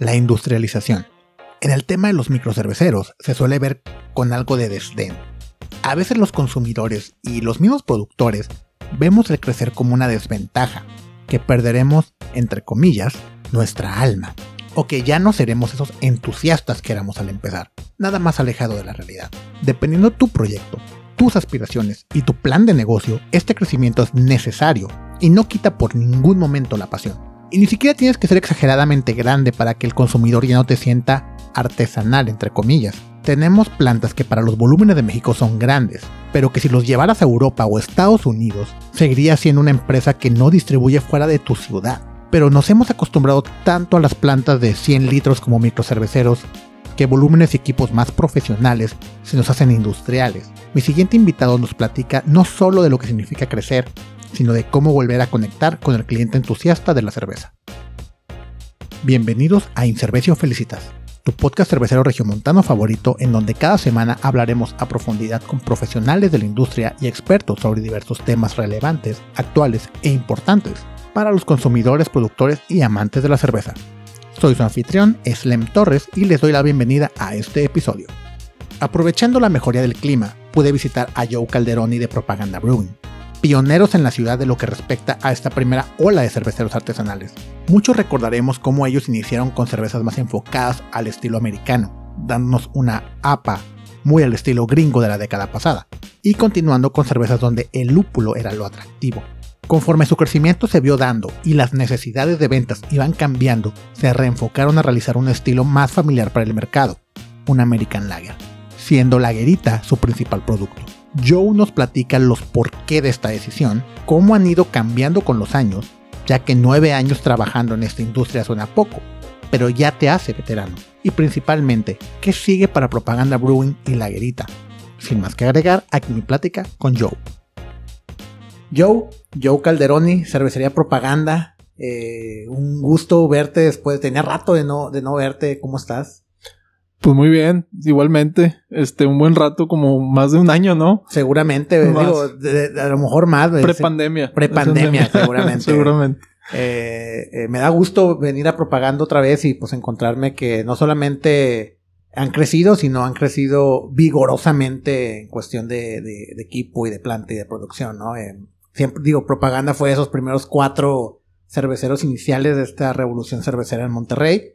la industrialización. En el tema de los microcerveceros se suele ver con algo de desdén. A veces los consumidores y los mismos productores vemos el crecer como una desventaja, que perderemos, entre comillas, nuestra alma, o que ya no seremos esos entusiastas que éramos al empezar, nada más alejado de la realidad. Dependiendo tu proyecto, tus aspiraciones y tu plan de negocio, este crecimiento es necesario y no quita por ningún momento la pasión. Y ni siquiera tienes que ser exageradamente grande para que el consumidor ya no te sienta artesanal, entre comillas. Tenemos plantas que para los volúmenes de México son grandes, pero que si los llevaras a Europa o Estados Unidos, seguiría siendo una empresa que no distribuye fuera de tu ciudad. Pero nos hemos acostumbrado tanto a las plantas de 100 litros como microcerveceros que volúmenes y equipos más profesionales se nos hacen industriales. Mi siguiente invitado nos platica no solo de lo que significa crecer, sino de cómo volver a conectar con el cliente entusiasta de la cerveza. Bienvenidos a Incervecio Felicitas tu podcast cervecero regiomontano favorito en donde cada semana hablaremos a profundidad con profesionales de la industria y expertos sobre diversos temas relevantes, actuales e importantes para los consumidores, productores y amantes de la cerveza. Soy su anfitrión, Slem Torres, y les doy la bienvenida a este episodio. Aprovechando la mejoría del clima, pude visitar a Joe Calderoni de Propaganda Brewing, pioneros en la ciudad de lo que respecta a esta primera ola de cerveceros artesanales. Muchos recordaremos cómo ellos iniciaron con cervezas más enfocadas al estilo americano, dándonos una APA muy al estilo gringo de la década pasada, y continuando con cervezas donde el lúpulo era lo atractivo. Conforme su crecimiento se vio dando y las necesidades de ventas iban cambiando, se reenfocaron a realizar un estilo más familiar para el mercado, un American Lager, siendo Lagerita su principal producto. Joe nos platica los por qué de esta decisión, cómo han ido cambiando con los años, ya que nueve años trabajando en esta industria suena poco, pero ya te hace veterano. Y principalmente, ¿qué sigue para Propaganda Brewing y Lagerita? Sin más que agregar, aquí mi plática con Joe. Joe, Joe Calderoni, Cervecería Propaganda. Eh, un gusto verte después. Tenía rato de no, de no verte. ¿Cómo estás? Pues muy bien, igualmente, este, un buen rato, como más de un año, ¿no? Seguramente, digo, a lo mejor más. Prepandemia. Prepandemia, seguramente. seguramente. Eh, eh, me da gusto venir a propaganda otra vez y pues encontrarme que no solamente han crecido, sino han crecido vigorosamente en cuestión de, equipo y de planta y de producción, ¿no? Eh, siempre digo, propaganda fue esos primeros cuatro cerveceros iniciales de esta revolución cervecera en Monterrey.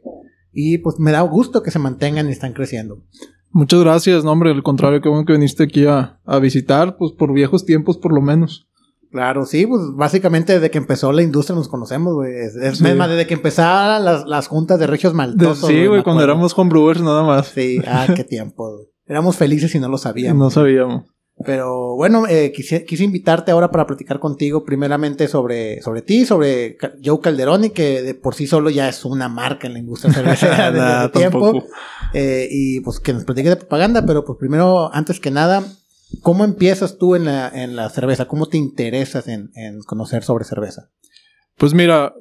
Y pues me da gusto que se mantengan y están creciendo. Muchas gracias, no hombre, al contrario, qué bueno que viniste aquí a, visitar, pues por viejos tiempos por lo menos. Claro, sí, pues básicamente desde que empezó la industria nos conocemos, güey. Es, más, desde que empezaron las, juntas de regios maltosos. sí, güey, cuando éramos homebrewers nada más. Sí, ah, qué tiempo. Éramos felices y no lo sabíamos. No sabíamos. Pero bueno, eh, quise, invitarte ahora para platicar contigo primeramente sobre, sobre ti, sobre Joe Calderoni, que de por sí solo ya es una marca en la industria cervecera de tiempo. Eh, y pues que nos platiques de propaganda, pero pues primero, antes que nada, ¿cómo empiezas tú en la, en la cerveza? ¿Cómo te interesas en, en conocer sobre cerveza? Pues mira,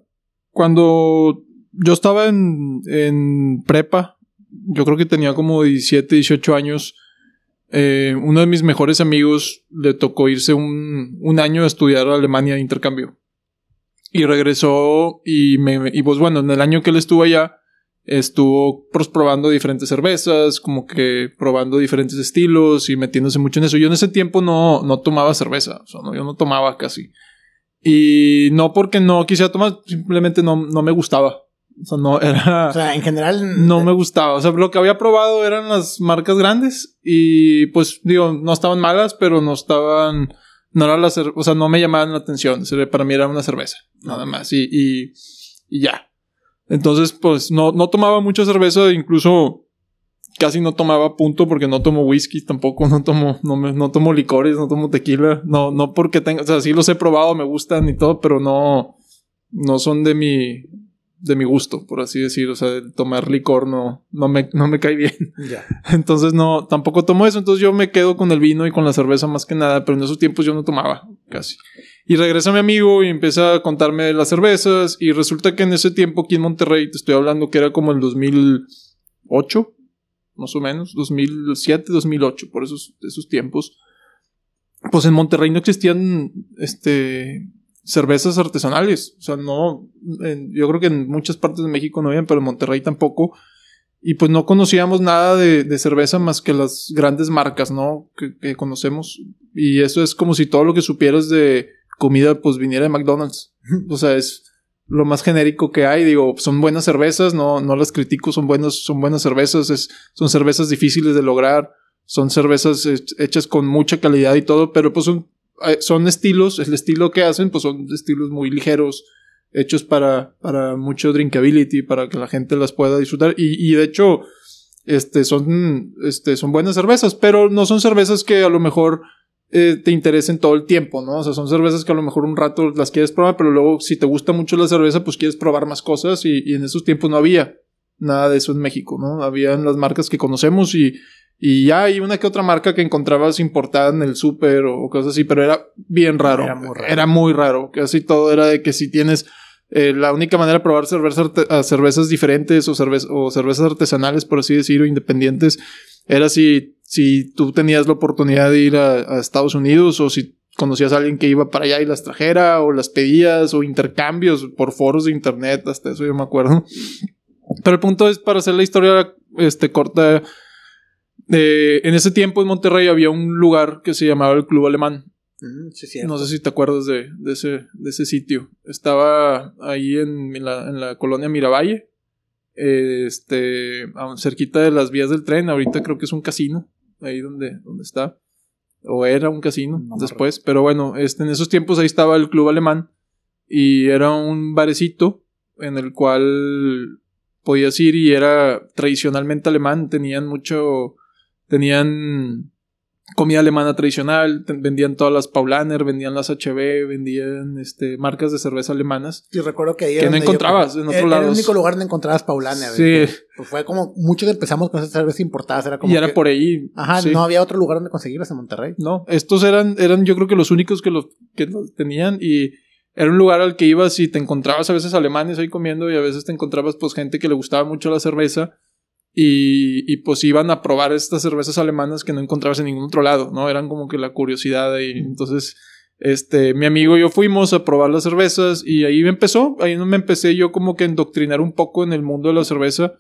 cuando yo estaba en, en prepa, yo creo que tenía como 17, 18 años, eh, uno de mis mejores amigos le tocó irse un, un, año a estudiar a Alemania de intercambio. Y regresó y, me, y pues bueno, en el año que él estuvo allá, estuvo probando diferentes cervezas, como que probando diferentes estilos y metiéndose mucho en eso. Yo en ese tiempo no, no tomaba cerveza, o yo no tomaba casi. Y no porque no quisiera tomar, simplemente no, no me gustaba. O sea, no era. O sea, en general. No me gustaba. O sea, lo que había probado eran las marcas grandes. Y pues, digo, no estaban malas, pero no estaban. No era la O sea, no me llamaban la atención. Para mí era una cerveza. Nada más. Y, y, y ya. Entonces, pues, no, no tomaba mucha cerveza. Incluso casi no tomaba punto porque no tomo whisky tampoco. No tomo, no, me, no tomo licores, no tomo tequila. No, no porque tenga. O sea, sí los he probado, me gustan y todo, pero no. No son de mi de mi gusto, por así decir. O sea, tomar licor no, no, me, no me cae bien. Entonces no, tampoco tomo eso. Entonces yo me quedo con el vino y con la cerveza más que nada. Pero en esos tiempos yo no tomaba casi. Y regresa mi amigo y empieza a contarme de las cervezas. Y resulta que en ese tiempo aquí en Monterrey, te estoy hablando que era como el 2008, más o menos, 2007, 2008, por esos, esos tiempos. Pues en Monterrey no existían, este, cervezas artesanales. O sea, no, yo creo que en muchas partes de México no habían, pero en Monterrey tampoco. Y pues no conocíamos nada de, cerveza más que las grandes marcas, ¿no? Que, conocemos. Y eso es como si todo lo que supieras de comida pues viniera de McDonald's. o sea, es lo más genérico que hay. Digo, son buenas cervezas, no, no las critico, son, buenos, son buenas cervezas, es, son cervezas difíciles de lograr, son cervezas hechas con mucha calidad y todo, pero pues son son estilos, el estilo que hacen, pues son estilos muy ligeros, hechos para, para mucho drinkability, para que la gente las pueda disfrutar. Y, y de hecho, este, son, este, son buenas cervezas, pero no son cervezas que a lo mejor eh, te interesen todo el tiempo, ¿no? O sea, son cervezas que a lo mejor un rato las quieres probar, pero luego si te gusta mucho la cerveza, pues quieres probar más cosas y, y en esos tiempos no había nada de eso en México, ¿no? Habían las marcas que conocemos y y ya hay una que otra marca que encontrabas importada en el súper o cosas así, pero era bien raro. Era muy raro. Era muy raro. Casi todo era de que si tienes eh, la única manera de probar cervezas, cervezas diferentes o, o cervezas artesanales, por así decirlo, independientes, era si, si tú tenías la oportunidad de ir a, Estados Unidos o si conocías a alguien que iba para allá y las trajera o las pedías o intercambios por foros de internet, hasta eso yo me acuerdo. Pero el punto es, para hacer la historia este, corta, eh, en ese tiempo en Monterrey había un lugar que se llamaba el Club Alemán. Mm, no sé si te acuerdas de, ese, de ese sitio. Estaba ahí en, la, colonia Miravalle, este, cerquita de las vías del tren. Ahorita creo que es un casino, ahí donde, donde está. O era un casino después. Pero bueno, este, en esos tiempos ahí estaba el Club Alemán. Y era un barecito en el cual podías ir y era tradicionalmente alemán. Tenían mucho Tenían comida alemana tradicional, vendían todas las Paulaner, vendían las HB, vendían este, marcas de cerveza alemanas. Sí, recuerdo que ahí Que no encontrabas en otro lado. Era el único lugar donde encontrabas Paulaner. Sí. Pues fue como, muchos empezamos con esas cervezas importadas, era como Y era por ahí. Ajá, no había otro lugar donde conseguirlas en Monterrey. No, estos eran, eran yo creo que los únicos que los, que los tenían y era un lugar al que ibas y te encontrabas a veces alemanes ahí comiendo y a veces te encontrabas pues gente que le gustaba mucho la cerveza y, y, pues iban a probar estas cervezas alemanas que no encontrabas en ningún otro lado, ¿no? Eran como que la curiosidad y entonces, este, mi amigo y yo fuimos a probar las cervezas y ahí me empezó, ahí me empecé yo como que a endoctrinar un poco en el mundo de la cerveza.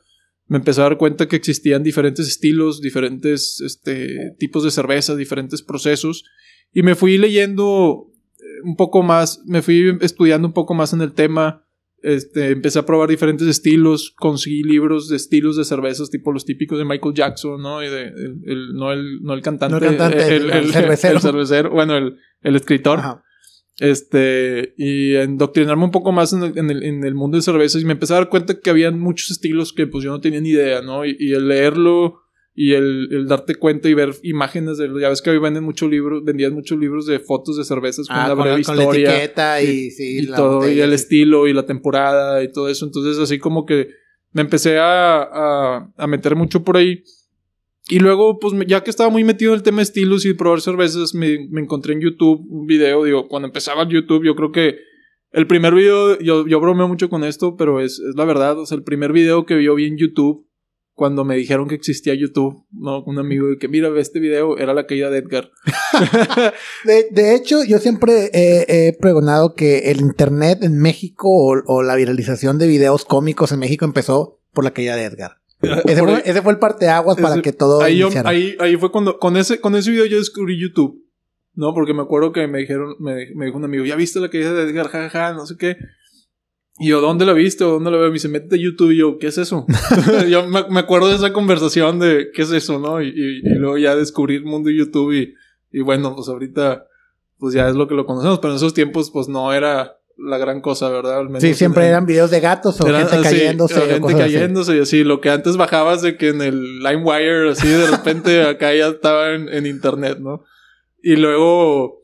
Me empecé a dar cuenta que existían diferentes estilos, diferentes este, tipos de cerveza, diferentes procesos. Y me fui leyendo eh, un poco más, me fui estudiando un poco más en el tema este, empecé a probar diferentes estilos, conseguí libros de estilos de cervezas, tipo los típicos de Michael Jackson, ¿no? Y de, el, no, el, no el cantante, el, cervecero. bueno, el, el escritor. Este, y endoctrinarme un poco más en el, en, el, en el mundo de cervezas y me empecé a dar cuenta que había muchos estilos que pues yo no tenía ni idea, ¿no? y el leerlo y el, el, darte cuenta y ver imágenes de ya ves que hoy venden muchos libros vendían muchos libros de fotos de cervezas con ah, la breve historia con la etiqueta y, sí, y todo y el estilo y la temporada y todo eso. Entonces así como que me empecé a, a, a, meter mucho por ahí. Y luego pues ya que estaba muy metido en el tema de estilos y probar cervezas me, me encontré en YouTube un video. Digo cuando empezaba YouTube yo creo que el primer video yo, yo bromeo mucho con esto pero es, es la verdad. O sea el primer video que yo vi en YouTube cuando me dijeron que existía YouTube, ¿no? Un amigo de que, mira, ve este video, era la caída de Edgar. de, hecho, yo siempre he, pregonado que el Internet en México o, la viralización de videos cómicos en México empezó por la caída de Edgar. Ese, fue, ese fue, el parteaguas para que todo ahí, ahí, ahí, fue cuando, con ese, con ese video yo descubrí YouTube. No, porque me acuerdo que me dijeron, me, me dijo un amigo, ¿ya viste la caída de Edgar? Jajaja, ja, ja, no sé qué. Y yo, ¿dónde lo he visto? ¿Dónde lo veo? Me dice, métete a YouTube. Y yo, ¿qué es eso? yo me, acuerdo de esa conversación de, ¿qué es eso? ¿No? Y, y, luego ya descubrí el mundo de YouTube y, y bueno, pues ahorita, pues ya es lo que lo conocemos. Pero en esos tiempos, pues no era la gran cosa, ¿verdad? sí, siempre eran videos de gatos o gente cayéndose. gente cayéndose y así. Lo que antes bajabas de que en el LimeWire, así de repente acá ya estaba en, en internet, ¿no? Y luego,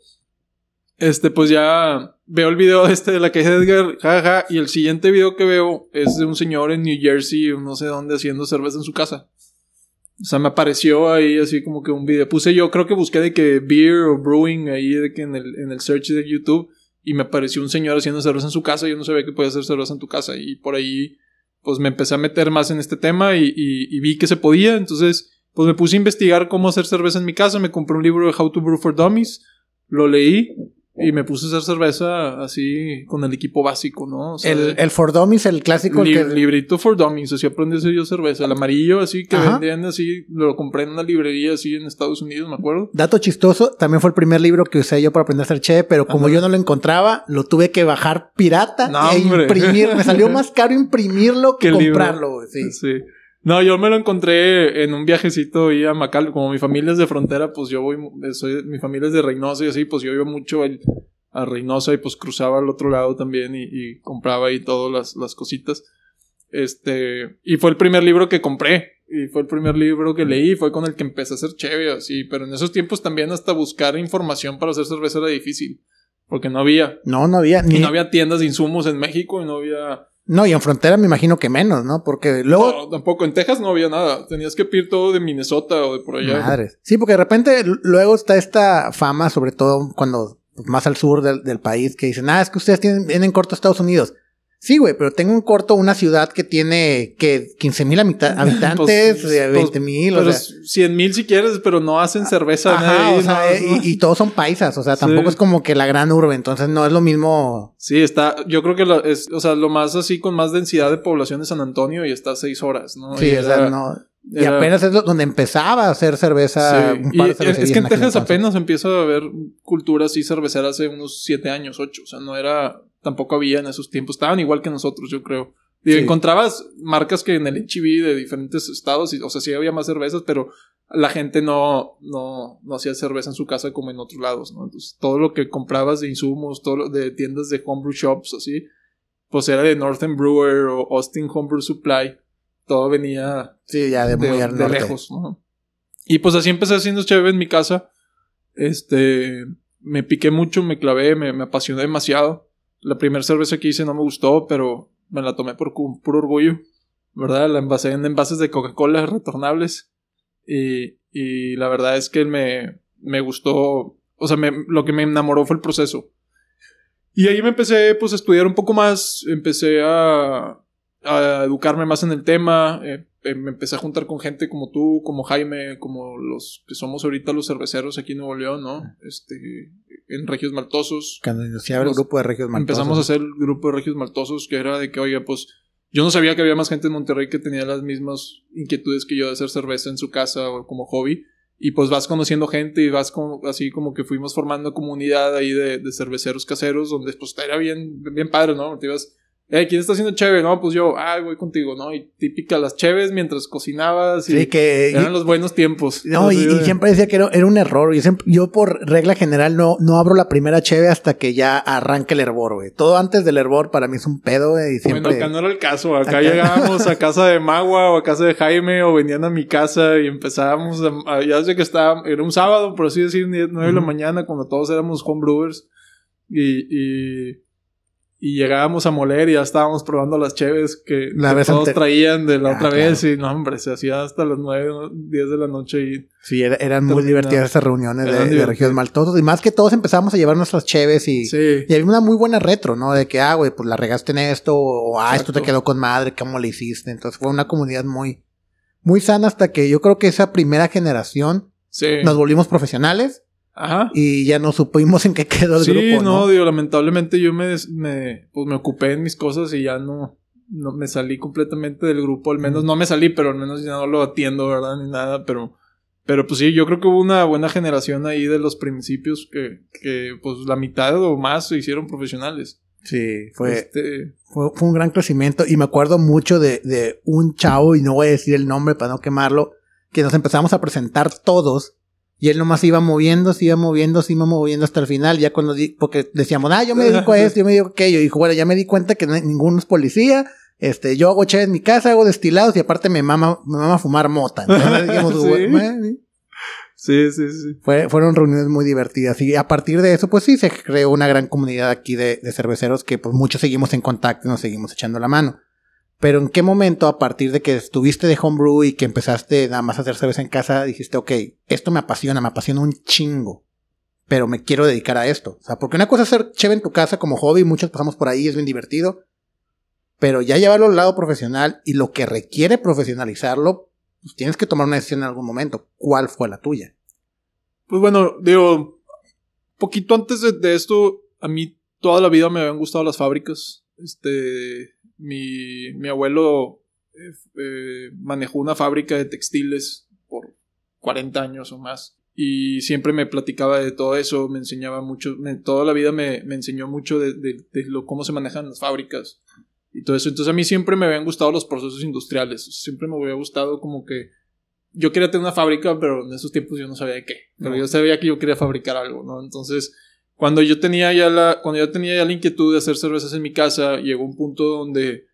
este, pues ya veo el video este de la queja de Edgar, jaja, y el siguiente video que veo es de un señor en New Jersey, no sé dónde, haciendo cerveza en su casa. O sea, me apareció ahí así como que un video. Puse yo, creo que busqué de que beer o brewing ahí de que en el, en el search de YouTube. Y me apareció un señor haciendo cerveza en su casa. Yo no sabía que podía hacer cerveza en tu casa. Y por ahí, pues me empecé a meter más en este tema y, y, y vi que se podía. Entonces, pues me puse a investigar cómo hacer cerveza en mi casa. Me compré un libro de How to Brew for Dummies. Lo leí y me puse a hacer cerveza así con el equipo básico, ¿no? O sea, el, el For Dummies, el clásico. li- que- librito for dummies, así aprendí a hacer yo cerveza. El amarillo así que Ajá. vendían así, lo compré en una librería así en Estados Unidos, me acuerdo. Dato chistoso, también fue el primer libro que usé yo para aprender a hacer cheve, pero como Ajá. yo no lo encontraba, lo tuve que bajar pirata No, e hombre. imprimir. Me salió más caro imprimirlo que comprarlo, sí. Sí. No, yo me lo encontré en un viajecito ahí a Macal. Como mi familia es de frontera, pues yo voy, soy, mi familia es de Reynosa y así, pues yo iba mucho al- a Reynosa y pues cruzaba al otro lado también y, y compraba ahí todas las, las cositas. Este, y fue el primer libro que compré. Y fue el primer libro que leí, fue con el que empecé a hacer chévere, así. Pero en esos tiempos también hasta buscar información para hacer cerveza era difícil. Porque no había. No, no había ni. Y no había tiendas de insumos en México y no había... No, y en frontera me imagino que menos, ¿no? Porque luego. No, tampoco. En Texas no había nada. Tenías que pedir todo de Minnesota o de por allá. Madres. Sí, porque de repente luego está esta fama, sobre todo cuando pues, más al sur del, del país, que dicen, ah, es que ustedes tienen, vienen corto a Estados Unidos. Sí, güey, pero tengo un corto una ciudad que tiene que 15 mil habitantes, Pues, eh, pues, 20 mil, o Pero sea. 100 mil si quieres, pero no hacen cerveza. Ajá, nadie, o sea, no, eh. Y, y todos son paisas, o sea, tampoco Sí. es como que la gran urbe, entonces no es lo mismo. Sí, está. Yo creo que lo, es, o sea, lo más así con más densidad de población es San Antonio y está a seis horas, ¿no? Sí, Y o sea, era- no. Y era- apenas es donde empezaba a hacer cerveza. Sí. Un Y par de es que en Texas apenas empieza a haber cultura así cervecera hace unos siete años, ocho. O sea, no era. Tampoco había en esos tiempos. Estaban igual que nosotros, yo creo. Y Sí. encontrabas marcas que en el HB de diferentes estados, y, o sea, sí había más cervezas, pero la gente no, no, no hacía cerveza en su casa como en otros lados, ¿no? Entonces, todo lo que comprabas de insumos, todo lo de tiendas de homebrew shops, así, pues era de Northern Brewer o Austin Homebrew Supply. Todo venía Sí, ya de muy de, de lejos, ¿no? Y pues así empecé haciendo chévere en mi casa. Este, me piqué mucho, me clavé, me, me apasioné demasiado. La primera cerveza que hice no me gustó, pero me la tomé por puro orgullo, ¿verdad? La envasé en envases de Coca-Cola retornables. Y, y la verdad es que me, me gustó, o sea, me- lo que me enamoró fue el proceso. Y ahí me empecé pues a estudiar un poco más, empecé a, a educarme más en el tema, eh, eh, me empecé a juntar con gente como tú, como Jaime, como los que somos ahorita los cerveceros aquí en Nuevo León, ¿no? Este, en Regios Maltosos. Cuando iniciaba el grupo de Regios Maltosos. Empezamos a hacer el grupo de Regios Maltosos, que era de que, oye, pues yo no sabía que había más gente en Monterrey que tenía las mismas inquietudes que yo de hacer cerveza en su casa o como hobby. Y pues vas conociendo gente y vas como, así como que fuimos formando comunidad ahí de, de cerveceros caseros, donde pues era bien, bien padre, ¿no? Te ibas, eh, ¿quién está haciendo chévere? No, pues yo, ah, voy contigo, ¿no? Y típica las cheves mientras cocinabas y Sí, que. eran los buenos tiempos. No, y, siempre decía que era, era un error. Yo, siempre, yo por regla general no, no abro la primera cheve hasta que ya arranque el hervor, güey. Todo antes del hervor para mí es un pedo, güey. Siempre... Bueno, acá no era el caso. Acá, Acá- llegábamos a casa de Magua o a casa de Jaime o venían a mi casa y empezábamos a, a- ya sé que estaba, era un sábado, por así decir, 9 de la mañana, cuando todos éramos homebrewers y, y, y llegábamos a moler y ya estábamos probando las cheves que, La que vez todos ante- traían de la Ah, otra claro. vez y no, hombre, se hacía hasta las 9, 10 de la noche y Sí, era- eran muy divertidas esas reuniones de, Eran de. Regios Maltosos. Y más que todos empezamos a llevar nuestras cheves y... sí. Y había una muy buena retro, ¿no? De que, ah, güey, pues la regaste en esto, o ah, esto te quedó con madre, ¿cómo le hiciste? Entonces fue una comunidad muy, muy sana hasta que yo creo que esa primera generación Sí. nos volvimos profesionales Ajá. y ya no supimos en qué quedó el sí, grupo, no, ¿no? digo, lamentablemente yo me, me, pues me ocupé en mis cosas y ya no, no me salí completamente del grupo, al menos no me salí, pero al menos ya no lo atiendo, ¿verdad? Ni nada, pero, pero pues sí, yo creo que hubo una buena generación ahí de los principios que, que pues la mitad o más se hicieron profesionales. Sí, fue, Este, fue, fue un gran crecimiento y me acuerdo mucho de, de un chavo, y no voy a decir el nombre para no quemarlo, que nos empezamos a presentar todos y él nomás iba moviendo, se iba moviendo, se iba moviendo hasta el final, ya cuando, di- porque decíamos, ah, yo me dedico a esto, yo me dedico a aquello, y dijo, bueno, ya me di cuenta que no hay- ninguno es policía, este, yo hago chévere en mi casa, hago destilados y aparte me mama, me mama fumar mota. Sí, sí, sí. Fue, fueron reuniones muy divertidas y a partir de eso, pues sí, se creó una gran comunidad aquí de, de cerveceros que pues muchos seguimos en contacto y nos seguimos echando la mano. Pero en qué momento, a partir de que estuviste de homebrew y que empezaste nada más a hacer cerveza en casa, dijiste, ok, esto me apasiona, me apasiona un chingo, pero me quiero dedicar a esto. O sea, porque una cosa es hacer chévere en tu casa como hobby, muchos pasamos por ahí, es bien divertido, pero ya llevarlo al lado profesional y lo que requiere profesionalizarlo, pues tienes que tomar una decisión en algún momento. ¿Cuál fue la tuya? Pues bueno, digo, poquito antes de, esto, a mí toda la vida me habían gustado las fábricas. Este, mi, mi abuelo eh, eh, manejó una fábrica de textiles por 40 años o más. Y siempre me platicaba de todo eso, me enseñaba mucho, toda la vida me, me enseñó mucho de, de, lo, cómo se manejan las fábricas y todo eso. Entonces a mí siempre me habían gustado los procesos industriales, siempre me había gustado como que yo quería tener una fábrica, pero en esos tiempos yo no sabía de qué. Pero yo sabía que yo quería fabricar algo, ¿no? Entonces, cuando yo tenía ya la, cuando yo tenía ya la inquietud de hacer cervezas en mi casa, llegó un punto donde,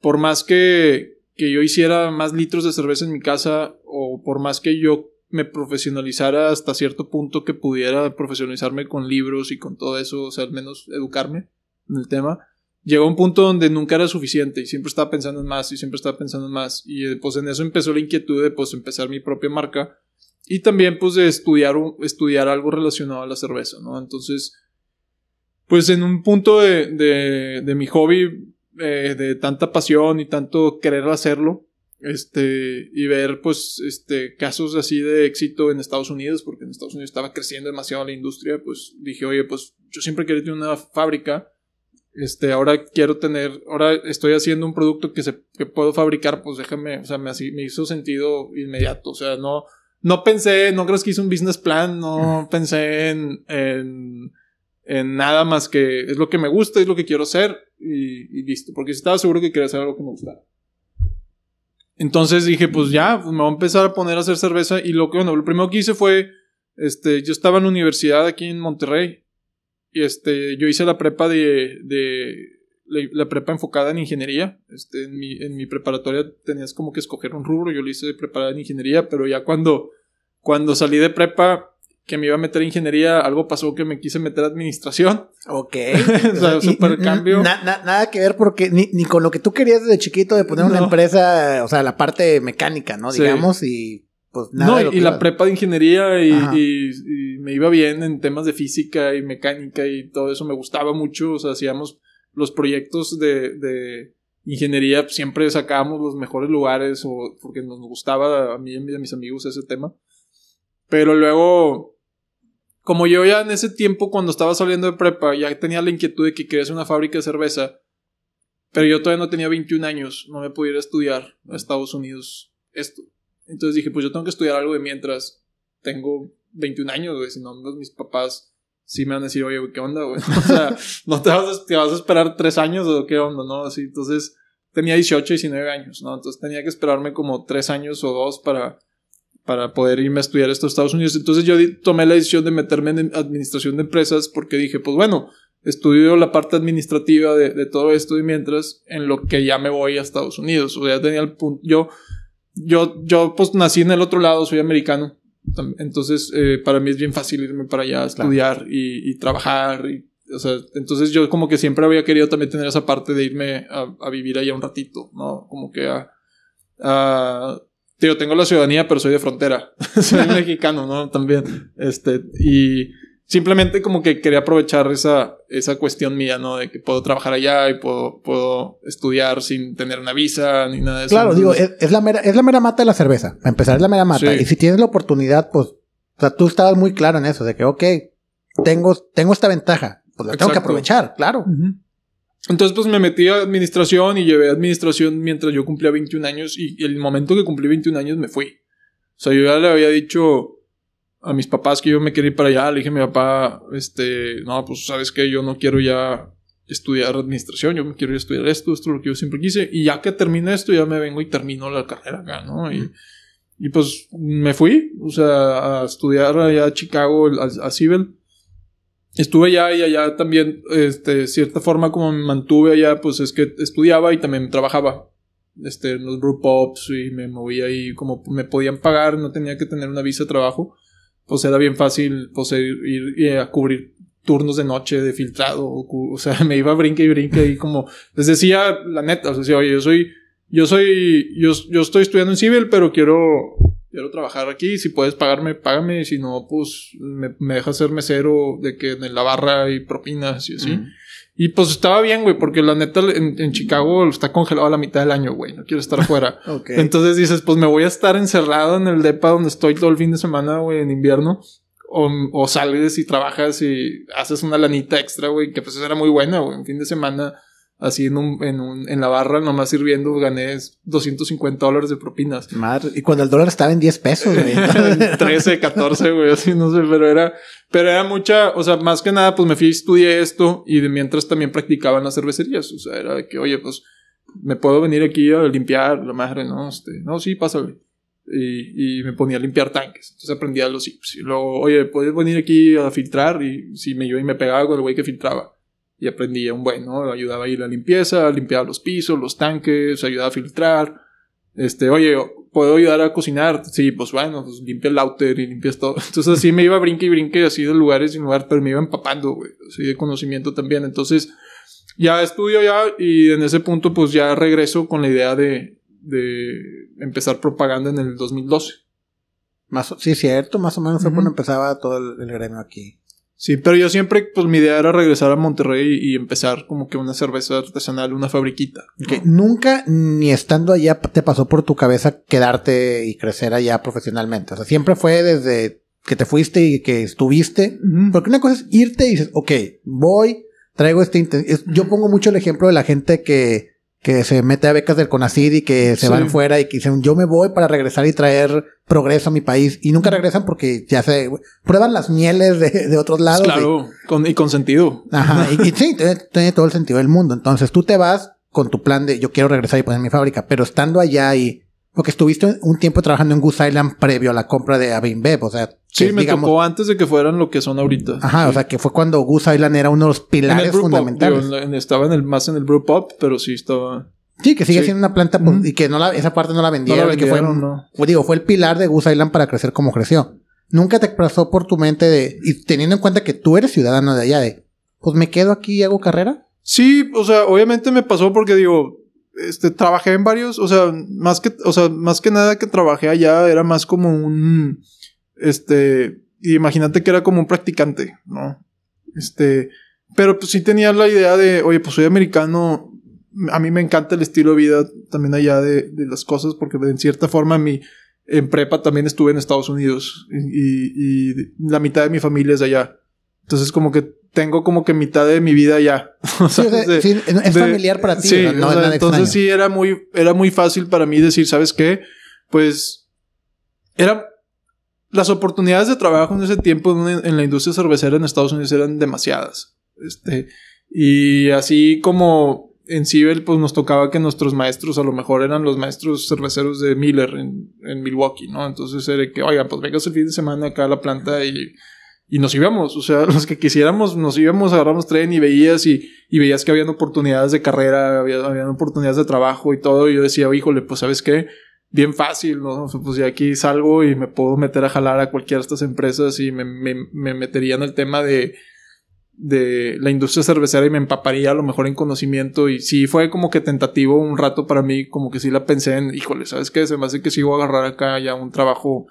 por más que, que yo hiciera más litros de cerveza en mi casa, o por más que yo me profesionalizara hasta cierto punto que pudiera profesionalizarme con libros y con todo eso, o sea, al menos educarme en el tema, llegó un punto donde nunca era suficiente y siempre estaba pensando en más y siempre estaba pensando en más. Y pues en eso empezó la inquietud de pues empezar mi propia marca y también pues de estudiar, estudiar algo relacionado a la cerveza, ¿no? Entonces, pues en un punto de, de, de mi hobby, eh, de tanta pasión y tanto querer hacerlo, este, y ver pues este, casos así de éxito en Estados Unidos, porque en Estados Unidos estaba creciendo demasiado la industria, pues dije, oye, pues yo siempre quería tener una fábrica este, ahora quiero tener, ahora estoy haciendo un producto que se, que puedo fabricar, pues déjame, o sea, me, me hizo sentido inmediato, o sea, no, no pensé, no creo que hice un business plan, no pensé en, en, en, nada más que es lo que me gusta, es lo que quiero hacer y, listo, porque estaba seguro que quería hacer algo que me gustara. Entonces dije, pues ya, pues me voy a empezar a poner a hacer cerveza y lo que, bueno, lo primero que hice fue, este, yo estaba en la universidad aquí en Monterrey y este, yo hice la prepa de, de la, prepa enfocada en ingeniería. Este, en mi, en mi preparatoria tenías como que escoger un rubro, yo lo hice preparada en ingeniería, pero ya cuando, cuando salí de prepa, que me iba a meter en ingeniería, algo pasó que me quise meter a administración. Ok. o sea, super cambio. nada que ver porque ni, ni, con lo que tú querías desde chiquito de poner una empresa, o sea, la parte mecánica, ¿no? Digamos, y pues nada. No, y, la prepa de ingeniería y, me iba bien en temas de física y mecánica y todo eso me gustaba mucho. O sea, hacíamos los proyectos de, de ingeniería, siempre sacábamos los mejores lugares o porque nos gustaba a mí y a mis amigos ese tema. Pero luego, como yo ya en ese tiempo, cuando estaba saliendo de prepa, ya tenía la inquietud de que quería hacer una fábrica de cerveza, pero yo todavía no tenía 21 años, no me pudiera estudiar a Estados Unidos esto. Entonces dije, pues yo tengo que estudiar algo de mientras tengo 21 años, güey. Si no, pues, mis papás sí me van a decir, oye, ¿qué onda, güey? O sea, no te vas, a, te vas a esperar tres años o qué onda, ¿no? Así, entonces tenía 18, 19 años, ¿no? Entonces tenía que esperarme como tres años o dos para, para poder irme a estudiar esto a Estados Unidos. Entonces yo tomé la decisión de meterme en administración de empresas porque dije, pues bueno, estudio la parte administrativa de, de todo esto y mientras en lo que ya me voy a Estados Unidos. O sea, tenía el punto, yo yo, yo pues nací en el otro lado, soy americano. Entonces, eh, para mí es bien fácil irme para allá a estudiar y, y, trabajar. Y, o sea, entonces yo como que siempre había querido también tener esa parte de irme a, a vivir allá un ratito, ¿no? Como que a... a tío, tengo la ciudadanía, pero soy de frontera. soy mexicano, ¿no? También. Este, y simplemente como que quería aprovechar esa, esa cuestión mía, ¿no? De que puedo trabajar allá y puedo, puedo estudiar sin tener una visa ni nada de eso. Claro, digo, es, la mera, es la mera mata de la cerveza. Para empezar, es la mera mata. Y si tienes la oportunidad, pues, o sea, tú estabas muy claro en eso, de que, ok, tengo, tengo esta ventaja, pues la tengo que aprovechar, claro. Entonces, pues me metí a administración y llevé administración mientras yo cumplía 21 años y el momento que cumplí 21 años me fui. O sea, yo ya le había dicho, a mis papás que yo me quería ir para allá. Le dije a mi papá, este, no, pues sabes que yo no quiero ya estudiar administración, yo me quiero ir a estudiar esto, esto es lo que yo siempre quise. Y ya que termine esto, ya me vengo y termino la carrera acá, ¿no? Y, y pues me fui, o sea, a estudiar allá a Chicago, a, a Civil. Estuve allá y allá también, este, cierta forma como me mantuve allá, pues es que estudiaba y también trabajaba. Este, en los group ups y me movía ahí como me podían pagar, no tenía que tener una visa de trabajo pues era bien fácil pues, ir, a cubrir turnos de noche de filtrado. O, sea, me iba a brinque y brinque y como les decía la neta, o sea, decía, oye, yo soy, yo soy, yo, yo estoy estudiando en civil, pero quiero, quiero trabajar aquí. Si puedes pagarme, págame. Si no, pues me, me dejas ser mesero de que en la barra y propinas y así. Y pues estaba bien, güey, porque la neta en, Chicago está congelado a la mitad del año, güey. No quiero estar afuera. Entonces dices, pues me voy a estar encerrado en el depa donde estoy todo el fin de semana, güey, en invierno. o, o sales y trabajas y haces una lanita extra, güey, que pues era muy buena, güey. En fin de semana, así en, un, en, un, en la barra, nomás sirviendo, gané 250 dólares de propinas. Madre, y cuando el dólar estaba en 10 pesos, güey. 13, 14, güey, así no sé, pero era, pero era mucha, o sea, más que nada, pues me fui, estudié esto y de mientras también practicaba en las cervecerías, o sea, era de que, oye, pues me puedo venir aquí a limpiar la madre, ¿no? Este, no, sí, pásale. Y, y me ponía a limpiar tanques. Entonces aprendía los. Y luego, oye, puedes venir aquí a filtrar. Y si me iba y me pegaba con el güey que filtraba. Y aprendía un buen, ¿no? Ayudaba a ir a la limpieza, limpiaba los pisos, los tanques, ayudaba a filtrar. Este, oye, ¿puedo ayudar a cocinar? Sí, pues bueno, pues limpia el outer y limpias todo. Entonces así me iba brinque y brinque así de lugares y lugares, pero me iba empapando, güey. Así de conocimiento también. Entonces, ya estudio ya y en ese punto pues ya regreso con la idea de, de empezar propaganda en el 2012. Más, sí, cierto, más o menos fue cuando empezaba todo el, el, gremio aquí. Sí, pero yo siempre, pues mi idea era regresar a Monterrey y, empezar como que una cerveza artesanal, una fabriquita. Nunca, ni estando allá, te pasó por tu cabeza quedarte y crecer allá profesionalmente. O sea, siempre fue desde que te fuiste y que estuviste. Porque una cosa es irte y dices, ok, voy, traigo este... Yo pongo mucho el ejemplo de la gente que que se mete a becas del CONACID y que se van fuera y que dicen, yo me voy para regresar y traer progreso a mi país. Y nunca regresan porque ya se prueban las mieles de, de otros lados. Claro, y con, y con sentido. Ajá, y, sí, tiene, tiene, todo el sentido del mundo. Entonces tú te vas con tu plan de yo quiero regresar y poner mi fábrica, pero estando allá y porque estuviste un tiempo trabajando en Goose Island previo a la compra de Avinbev, o sea. Sí, me tocó antes de que fueran lo que son ahorita. Ajá, o sea, que fue cuando Goose Island era uno de los pilares fundamentales. estaba en el, más en el brew pop, pero sí estaba... Sí, que sigue siendo una planta pues, y que no la, esa parte no la vendieron. No la vendieron, que fue, no. Pues, digo, fue el pilar de Goose Island para crecer como creció. Nunca te pasó por tu mente de, y teniendo en cuenta que tú eres ciudadano de allá, de, pues me quedo aquí y hago carrera. Sí, o sea, obviamente me pasó porque digo, este, trabajé en varios, o sea, más que, o sea, más que nada que trabajé allá era más como un, este, imagínate que era como un practicante, ¿no? Este, pero pues sí tenía la idea de, oye, pues soy americano, a mí me encanta el estilo de vida también allá de, las cosas, porque en cierta forma mi, en prepa también estuve en Estados Unidos y, la mitad de mi familia es allá. Entonces como que tengo como que mitad de mi vida ya. sí, es familiar para ti. Sí, no, entonces sí era muy, era muy fácil para mí decir, ¿sabes qué? Pues era las oportunidades de trabajo en ese tiempo en, la industria cervecera en Estados Unidos eran demasiadas. Este, y así como en Cibel, pues nos tocaba que nuestros maestros a lo mejor eran los maestros cerveceros de Miller en, en Milwaukee, ¿no? Entonces era que, oigan, pues vengas el fin de semana acá a la planta y y nos íbamos, o sea, los que quisiéramos, nos íbamos, agarramos tren y veías y, y veías que habían oportunidades de carrera, había, habían oportunidades de trabajo y todo. Y yo decía, híjole, pues sabes qué, bien fácil, ¿no? pues ya aquí salgo y me puedo meter a jalar a cualquiera de estas empresas y me, me, me metería en el tema de, de la industria cervecera y me empaparía a lo mejor en conocimiento y sí fue como que tentativo un rato para mí, como que sí la pensé en, híjole, ¿sabes qué? Se me hace que sigo a agarrar acá ya un trabajo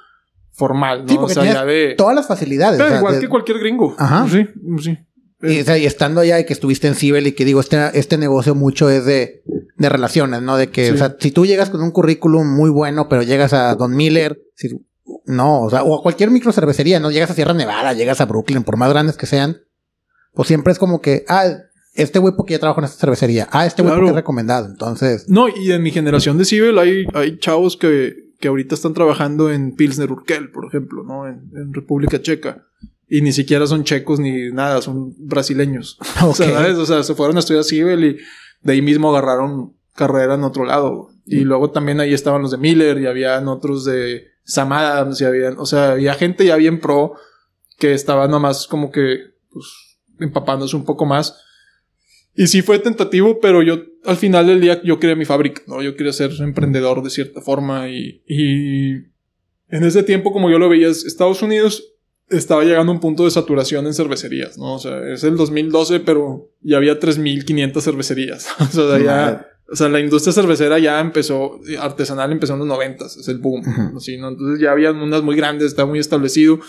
formal, ¿no? Sí, o sea, ya de... todas las facilidades. Pero igual que cualquier gringo. Ajá. Sí, sí. Y, o sea, y estando allá y que estuviste en Cibel y que digo, este, este negocio mucho es de, de relaciones, ¿no? De que, o sea, si tú llegas con un currículum muy bueno, pero llegas a Don Miller, si, no, o sea, o a cualquier micro cervecería, ¿no? Llegas a Sierra Nevada, llegas a Brooklyn, por más grandes que sean, pues siempre es como que, ah, este güey porque ya trabajo en esta cervecería, ah, este güey porque es recomendado, entonces. No, y en mi generación de Cibel hay, hay chavos que, que ahorita están trabajando en Pilsner Urquell, por ejemplo, ¿no? En, República Checa. Y ni siquiera son checos ni nada, son brasileños. o, sea, o sea, se fueron a estudiar civil y de ahí mismo agarraron carrera en otro lado. Y mm. luego también ahí estaban los de Miller y habían otros de Sam Adams y habían, o sea, había gente ya bien pro que estaba nomás como que, pues, empapándose un poco más. Y sí fue tentativo, pero yo al final del día yo quería mi fábrica, ¿no? Yo quería ser emprendedor de cierta forma y, y en ese tiempo, como yo lo veía, Estados Unidos estaba llegando a un punto de saturación en cervecerías, ¿no? O sea, es el 2012, pero ya había 3.500 cervecerías. o sea, ya... O sea, la industria cervecera ya empezó, artesanal empezó en los 90, es el boom. ¿sí, ¿no? Entonces ya había unas muy grandes, estaba muy establecido.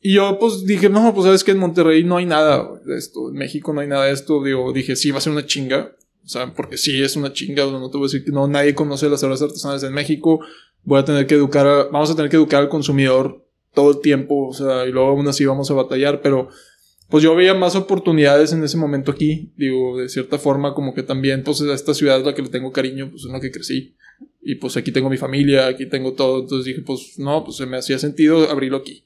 Y yo pues dije, no, pues sabes que en Monterrey no hay nada de esto, en México no hay nada de esto. Digo, dije, sí, va a ser una chinga. O sea, porque sí es una chinga, no te voy a decir que no, nadie conoce las cervezas artesanales en México. Voy a tener que educar, vamos a tener que educar al consumidor todo el tiempo, o sea, y luego aún así íbamos a batallar, pero pues yo veía más oportunidades en ese momento aquí, digo, de cierta forma como que también, pues a esta ciudad es la que le tengo cariño, pues en la que crecí, y pues aquí tengo mi familia, aquí tengo todo, entonces dije, pues no, pues se me hacía sentido abrirlo aquí.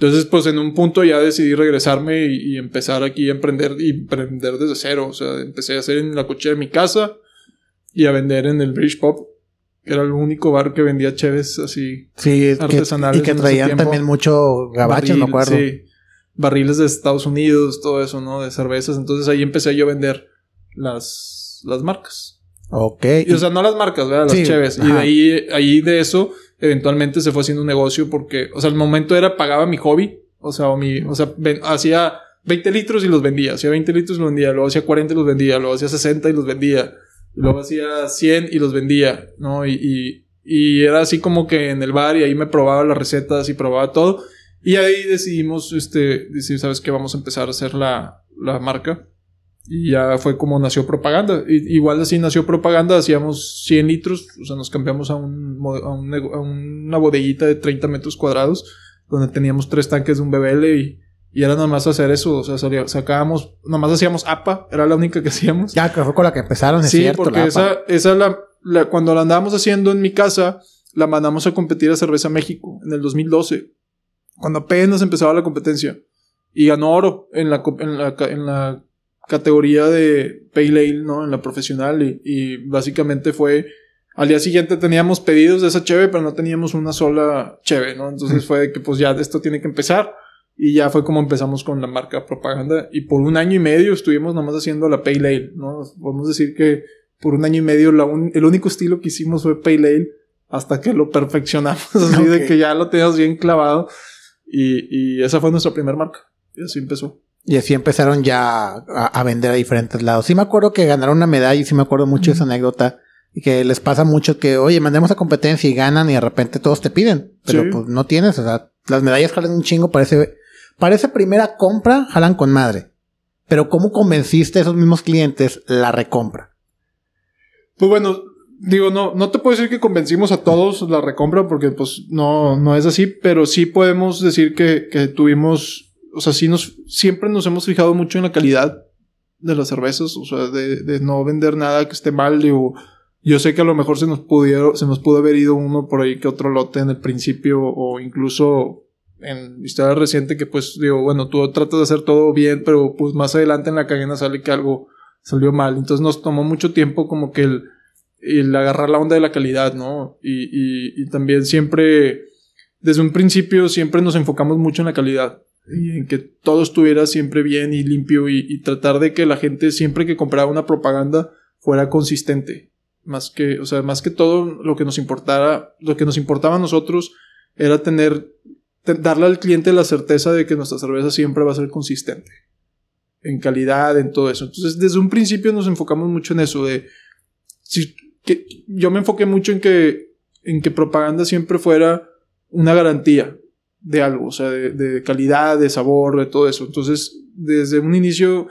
Entonces, pues en un punto ya decidí regresarme y, empezar aquí a emprender y emprender desde cero, o sea, empecé a hacer en la coche de mi casa y a vender en el Bridge Pop, que era el único bar que vendía cheves así sí, artesanales. y que traían también mucho gabacho, me acuerdo. Sí barriles de Estados Unidos, todo eso, ¿no? De cervezas. Entonces ahí empecé yo a vender las, las marcas. Ok. Y, o sea, no las marcas, ¿verdad? Las cheves. Y de ahí, ahí de eso, eventualmente se fue haciendo un negocio porque, o sea, el momento era pagaba mi hobby. O sea, o mi, o sea, hacía 20 litros y los vendía. Hacía 20 litros y los vendía. Luego hacía 40 y los vendía. Luego hacía 60 y los vendía. Luego hacía 100 y los vendía, ¿no? Y, y, y era así como que en el bar y ahí me probaba las recetas y probaba todo. Y ahí decidimos, este, decir, ¿sabes qué? Vamos a empezar a hacer la, la marca. Y ya fue como nació propaganda. Igual así nació propaganda, hacíamos 100 litros, o sea, nos cambiamos a, un, a, un, a una bodeguita de 30 metros cuadrados, donde teníamos tres tanques de un BBL y, y era nada más hacer eso, o sea, sacábamos, nada más hacíamos APA, era la única que hacíamos. Ya, que fue con la que empezaron, es sí, porque esa, esa la, la, cuando la andábamos haciendo en mi casa, la mandamos a competir a Cerveza México en el 2012 cuando apenas empezaba la competencia. Y ganó oro en la, en la, en la categoría de Pale Ale, ¿no? En la profesional. Y, básicamente fue. Al día siguiente teníamos pedidos de esa cheve, pero no teníamos una sola cheve, ¿no? Entonces fue que pues ya esto tiene que empezar. Y ya fue como empezamos con la marca propaganda. Y por un año y medio estuvimos nomás haciendo la Pale Ale, ¿no? Podemos decir que por un año y medio la el único estilo que hicimos fue Pale Ale hasta que lo perfeccionamos, así de que ya lo teníamos bien clavado. Y, esa fue nuestra primera marca. Y así empezó. Y así empezaron ya a, vender a diferentes lados. Sí me acuerdo que ganaron una medalla y sí me acuerdo mucho de esa anécdota. Y que les pasa mucho que, oye, mandemos a competencia y ganan y de repente todos te piden. Pero pues no tienes, o sea, las medallas jalan un chingo, parece, parece primera compra, jalan con madre. Pero ¿cómo convenciste a esos mismos clientes la recompra? Pues bueno, digo, no, no te puedo decir que convencimos a todos la recompra porque pues no, no es así, pero sí podemos decir que, que tuvimos, o sea, sí nos, siempre nos hemos fijado mucho en la calidad de las cervezas, o sea, de, de no vender nada que esté mal, digo, yo sé que a lo mejor se nos pudieron, se nos pudo haber ido uno por ahí que otro lote en el principio o incluso en historia reciente que pues digo, bueno, tú tratas de hacer todo bien, pero pues más adelante en la cadena sale que algo salió mal, entonces nos tomó mucho tiempo como que el agarrar la onda de la calidad, ¿no? Y, también siempre, desde un principio, siempre nos enfocamos mucho en la calidad y en que todo estuviera siempre bien y limpio y, tratar de que la gente siempre que compraba una propaganda fuera consistente. Más que, o sea, más que todo lo que nos importara, lo que nos importaba a nosotros era tener, darle al cliente la certeza de que nuestra cerveza siempre va a ser consistente. En calidad, en todo eso. Entonces, desde un principio nos enfocamos mucho en eso de, que yo me enfoqué mucho en que, en que propaganda siempre fuera una garantía de algo, o sea, de, calidad, de sabor, de todo eso. Entonces, desde un inicio,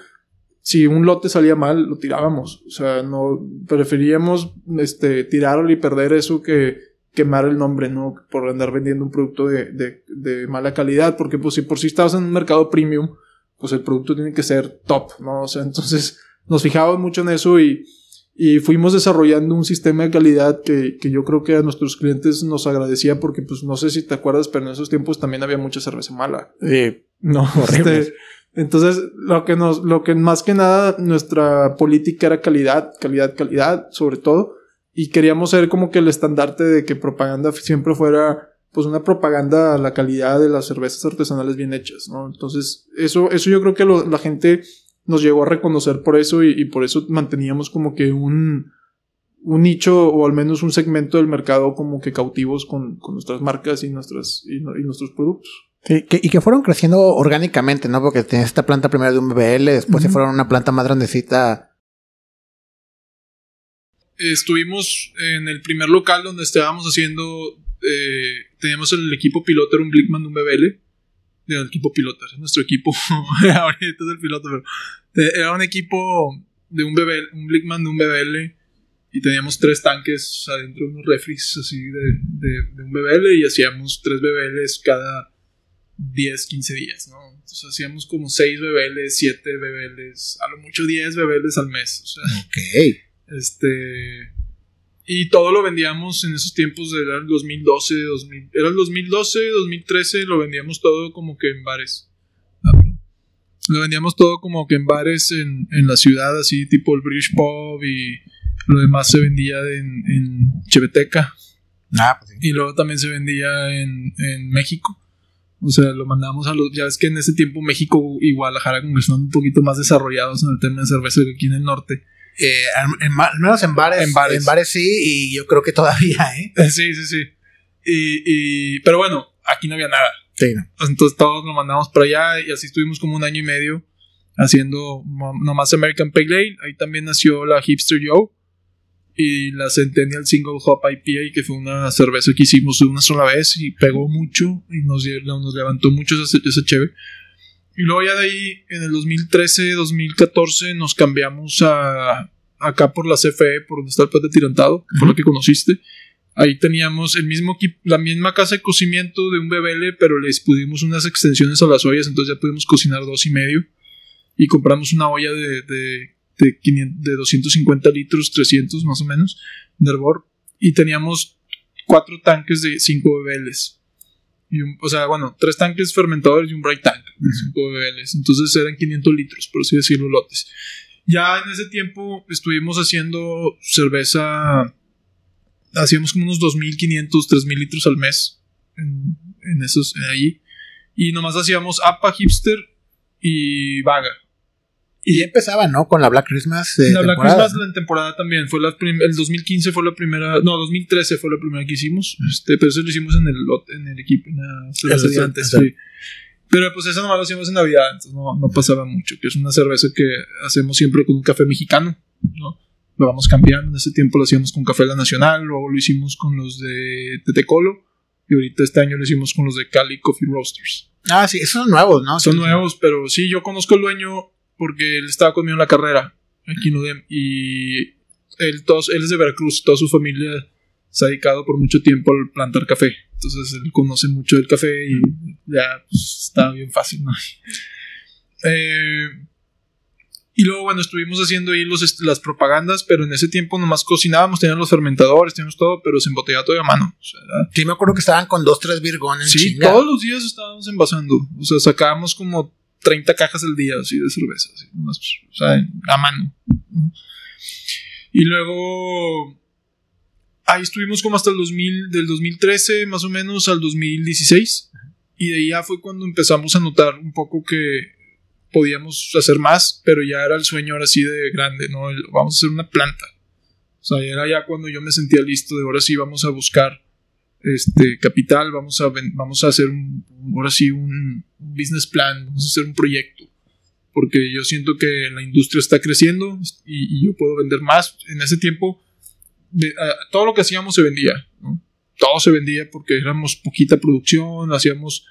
si un lote salía mal, lo tirábamos. O sea, no preferíamos este, tirarlo y perder eso que quemar el nombre, ¿no? Por andar vendiendo un producto de, de, mala calidad, porque pues si por si estabas en un mercado premium, pues el producto tiene que ser top, ¿no? O sea, entonces nos fijábamos mucho en eso y, y fuimos desarrollando un sistema de calidad que, que, yo creo que a nuestros clientes nos agradecía porque, pues, no sé si te acuerdas, pero en esos tiempos también había mucha cerveza mala. Sí. No, horrible. Este, entonces, lo que nos, lo que más que nada, nuestra política era calidad, calidad, calidad, sobre todo. Y queríamos ser como que el estandarte de que propaganda siempre fuera, pues, una propaganda a la calidad de las cervezas artesanales bien hechas, ¿no? Entonces, eso, eso yo creo que la gente nos llegó a reconocer por eso y, por eso manteníamos como que un, un nicho o al menos un segmento del mercado como que cautivos con, con nuestras marcas y, nuestras, y, nuestros productos. Sí, que, y que fueron creciendo orgánicamente, ¿no? Porque tenías esta planta primero de un BBL, después se fueron a una planta más grandecita. Estuvimos en el primer local donde estábamos haciendo, eh, teníamos el equipo piloto, era un Blickman de un BBL, el equipo piloto, nuestro equipo, ahorita es el piloto, pero era un equipo de un BBL, un Blickman de un BBL y teníamos tres tanques adentro de unos refris así de, de, un BBL y hacíamos tres BBLs cada, 10, 15 días, ¿no? Entonces hacíamos como 6 bebeles, 7 bebeles, a lo mucho 10 bebeles al mes. O sea, ok. Este. Y todo lo vendíamos en esos tiempos, era el 2012, 2000, era el 2012, 2013, lo vendíamos todo como que en bares. Lo vendíamos todo como que en bares en, en la ciudad, así tipo el British Pub y lo demás se vendía en, en Cheveteca. Ah, pues sí. Y luego también se vendía en, en México. O sea, lo mandamos a los. Ya ves que en ese tiempo México y Guadalajara como que son un poquito más desarrollados en el tema de cerveza que aquí en el norte. Eh, en- al menos en bares, En bares. En bares sí, y yo creo que todavía, ¿eh? Sí, sí, sí. Y, y, pero bueno, aquí no había nada. Sí, no. Entonces todos lo mandamos para allá y así estuvimos como un año y medio haciendo nomás American Pale Ale. Ahí también nació la Hipster Joe y la Centennial Single Hop IPA, que fue una cerveza que hicimos una sola vez y pegó mucho y nos, nos levantó mucho esa, esa cheve. Y luego ya de ahí, en el 2013, 2014, nos cambiamos a acá por la CFE, por donde está el Pate Tirantado, que fue Ujú. lo que conociste. Ahí teníamos el mismo la misma casa de cocimiento de un bebele, pero les pudimos unas extensiones a las ollas, entonces ya pudimos cocinar dos y medio. Y compramos una olla de, de, de, 500 de 250 litros, 300 más o menos, de hervor. Y teníamos cuatro tanques de cinco bebeles. Y un- o sea, bueno, tres tanques fermentadores y un bright tank bebeles. Entonces eran 500 litros, por así decirlo, lotes. Ya en ese tiempo estuvimos haciendo cerveza hacíamos como unos 2.500, 3.000 litros al mes en, en esos, en allí. Y nomás hacíamos APA, Hipster y Vaga. Y ya empezaba, ¿no? Con la Black Christmas. De la Black Christmas en temporada también. Fue la el 2015 fue la primera. No, 2013 fue la primera que hicimos. Este, pero eso lo hicimos en el, en el equipo, en la cervecería el- antes. sí. Pero pues esa nomás lo hacíamos en Navidad, entonces no, no pasaba mucho. Que es una cerveza que hacemos siempre con un café mexicano, ¿no? Lo vamos cambiando. En ese tiempo lo hacíamos con Café La Nacional, luego lo hicimos con los de Tetecolo. Y ahorita este año lo hicimos con los de Cali Coffee Roasters. Ah, sí, esos son nuevos, ¿no? Son Sí, nuevos, pero sí, yo conozco al dueño porque él estaba conmigo en la carrera aquí en UDEM y él, todos, él es de Veracruz, toda su familia se ha dedicado por mucho tiempo al plantar café. Entonces él conoce mucho del café y ya pues, está bien fácil, ¿no? Eh, y luego, bueno, estuvimos haciendo ahí los, las propagandas, pero en ese tiempo nomás cocinábamos, teníamos los fermentadores, teníamos todo, pero se embotellaba todo a mano. O sea, Sí, me acuerdo que estaban con dos, tres virgones. Sí, chinga. todos los días estábamos envasando. O sea, sacábamos como 30 cajas al día así de cerveza. o sea, a mano. Y luego. Ahí estuvimos como hasta el 2000, del 2013 más o menos al 2016. Y de ahí ya fue cuando empezamos a notar un poco que podíamos hacer más, pero ya era el sueño ahora sí de grande, ¿no? Vamos a hacer una planta. O sea, era ya cuando yo me sentía listo de ahora sí vamos a buscar este capital, vamos a vamos a hacer un, ahora sí un business plan, vamos a hacer un proyecto. Porque yo siento que la industria está creciendo y, y yo puedo vender más. En ese tiempo, de- todo lo que hacíamos se vendía, ¿no? Todo se vendía porque éramos poquita producción, hacíamos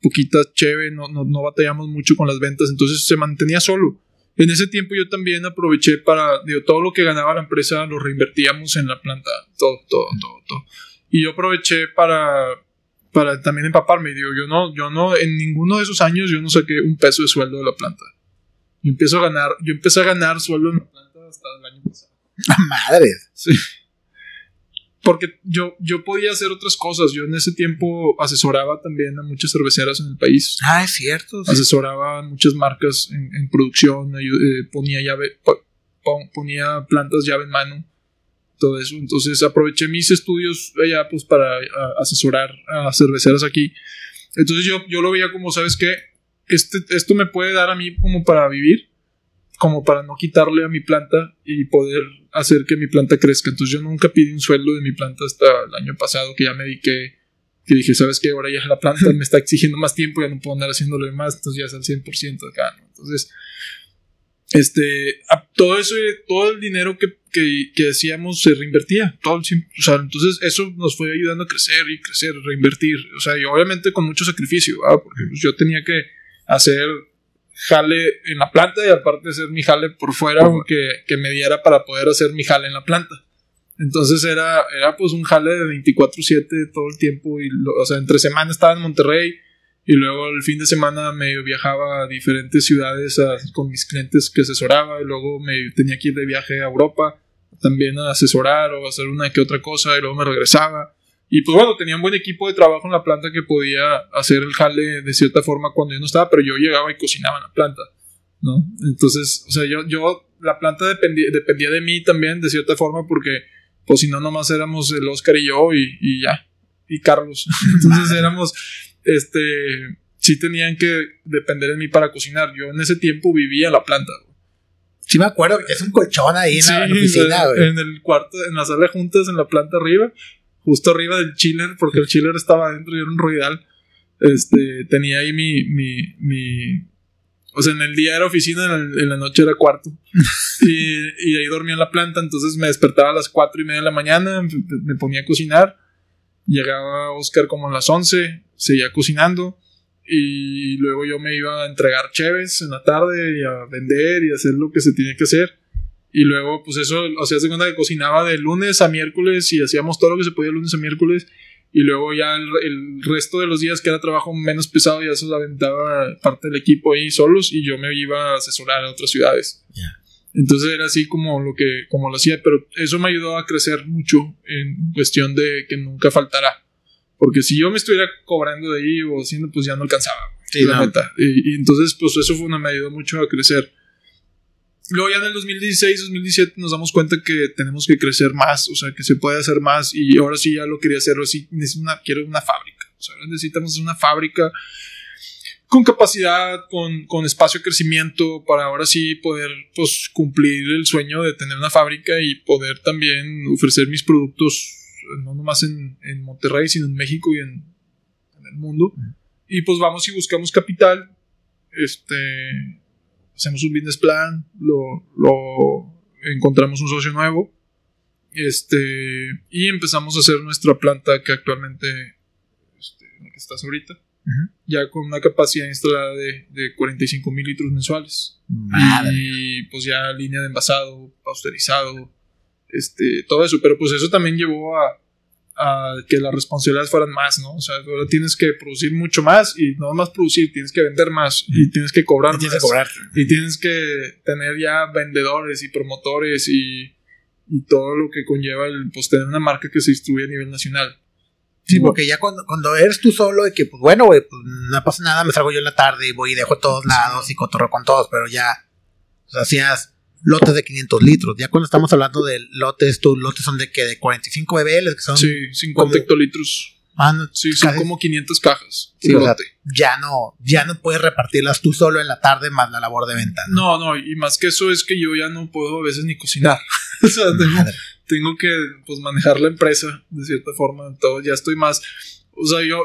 poquita cheve, no, no, no batallamos mucho con las ventas, entonces se mantenía solo. En ese tiempo yo también aproveché para, digo, todo lo que ganaba la empresa lo reinvertíamos en la planta, todo, todo, todo, todo. Y yo aproveché para, para también empaparme. Digo, yo no, yo no, en ninguno de esos años yo no saqué un peso de sueldo de la planta. Yo empiezo a ganar, yo empecé a ganar sueldo en la planta hasta el año pasado. Madre. Sí. Porque yo, yo podía hacer otras cosas. Yo en ese tiempo asesoraba también a muchas cerveceras en el país. Ah, es cierto. sí. Asesoraba a muchas marcas en, en producción, eh, ponía llave, po- pon- ponía plantas llave en mano, todo eso. Entonces aproveché mis estudios allá pues para a- asesorar a cerveceras aquí. Entonces yo, yo lo veía como, ¿sabes qué? Este, esto me puede dar a mí como para vivir, como para no quitarle a mi planta y poder hacer que mi planta crezca. Entonces yo nunca pedí un sueldo de mi planta hasta el año pasado que ya me dediqué, que dije, ¿sabes qué? Ahora ya la planta me está exigiendo más tiempo, ya no puedo andar haciéndole más, entonces ya es al 100% acá, ¿no? Entonces, este, todo eso, todo el dinero que, que, que hacíamos se reinvertía, todo el. O sea, entonces eso nos fue ayudando a crecer y crecer, reinvertir. O sea, y obviamente con mucho sacrificio, ¿verdad? Porque pues, yo tenía que hacer jale en la planta y aparte hacer mi jale por fuera que, que me diera para poder hacer mi jale en la planta. Entonces era, era pues un jale de 24/7 todo el tiempo y lo- o sea, entre semana estaba en Monterrey Y luego el fin de semana me viajaba a diferentes ciudades con mis clientes que asesoraba. Y luego me tenía que ir de viaje a Europa también a asesorar o hacer una que otra cosa. Y luego me regresaba. Y pues bueno, tenía un buen equipo de trabajo en la planta que podía hacer el jale de cierta forma cuando yo no estaba, pero yo llegaba y cocinaba en la planta, ¿no? Entonces, o sea, yo, yo la planta dependía, dependía de mí también de cierta forma porque, pues si no, nomás éramos el Oscar y yo y, y ya, y Carlos. Entonces éramos, este, sí tenían que depender de mí para cocinar. Yo en ese tiempo vivía en la planta. Sí me acuerdo que es un colchón ahí en la oficina, En el cuarto, en la sala de juntas, en la planta arriba, justo arriba del chiller, porque el chiller estaba adentro y era un ruidal. Este, tenía ahí mi, mi, mi, o sea, en el día era oficina, en, la noche era cuarto. y, y, ahí dormía en la planta, entonces me despertaba a las cuatro y media de la mañana, me ponía a cocinar. Llegaba Oscar como a las once, seguía cocinando. Y luego yo me iba a entregar cheves en la tarde y a vender y hacer lo que se tiene que hacer. Y luego, pues eso, o sea, se cuenta que cocinaba de lunes a miércoles y hacíamos todo lo que se podía de lunes a miércoles. Y luego ya el, resto de los días que era trabajo menos pesado, ya se lo aventaba parte del equipo ahí solos y yo me iba a asesorar a otras ciudades. Entonces era así como lo que, como lo hacía, pero eso me ayudó a crecer mucho en cuestión de que nunca faltará. Porque si yo me estuviera cobrando de ahí o haciendo, pues ya no alcanzaba. la Y, y, entonces, pues eso fue una, me ayudó mucho a crecer. Luego ya en el 2016, 2017 nos damos cuenta que tenemos que crecer más, o sea, que se puede hacer más y ahora sí ya lo quería hacerlo así, quiero una fábrica, o sea, necesitamos una fábrica con capacidad, con, con, espacio de crecimiento para ahora sí poder pues, cumplir el sueño de tener una fábrica y poder también ofrecer mis productos no nomás en, en Monterrey, sino en México y en, en el mundo. Y pues vamos y buscamos capital, este, hacemos un business plan, lo, lo encontramos un socio nuevo, este, y empezamos a hacer nuestra planta que actualmente, este, en la que estás ahorita, ya con una capacidad instalada de, de 45 mil litros mensuales. Y pues ya línea de envasado, pasteurizado, este, todo eso, pero pues eso también llevó a, a que las responsabilidades fueran más, ¿no? O sea, ahora tienes que producir mucho más y no más producir, tienes que vender más y tienes que cobrar y tienes más. Que cobrar. Y tienes que tener ya vendedores y promotores y, y todo lo que conlleva el, pues, tener una marca que se distribuye a nivel nacional. Sí, porque ya cuando, cuando eres tú solo, de que, pues bueno, güey, pues no pasa nada, me salgo yo en la tarde y voy y dejo a todos lados y cotorro con todos, pero ya, sea, hacías lotes de 500 litros. Ya cuando estamos hablando de lotes, tus lotes son de que de 45 BBL, que son. Sí, 50 hectolitros. Ah, sí, son como 500 cajas. Sí, o sea, ya no, ya no puedes repartirlas tú solo en la tarde más la labor de venta. ¿no? no, y más que eso es que yo ya no puedo a veces ni cocinar. o sea, tengo, tengo, que pues manejar la empresa de cierta forma. Todo, ya estoy más. O sea, yo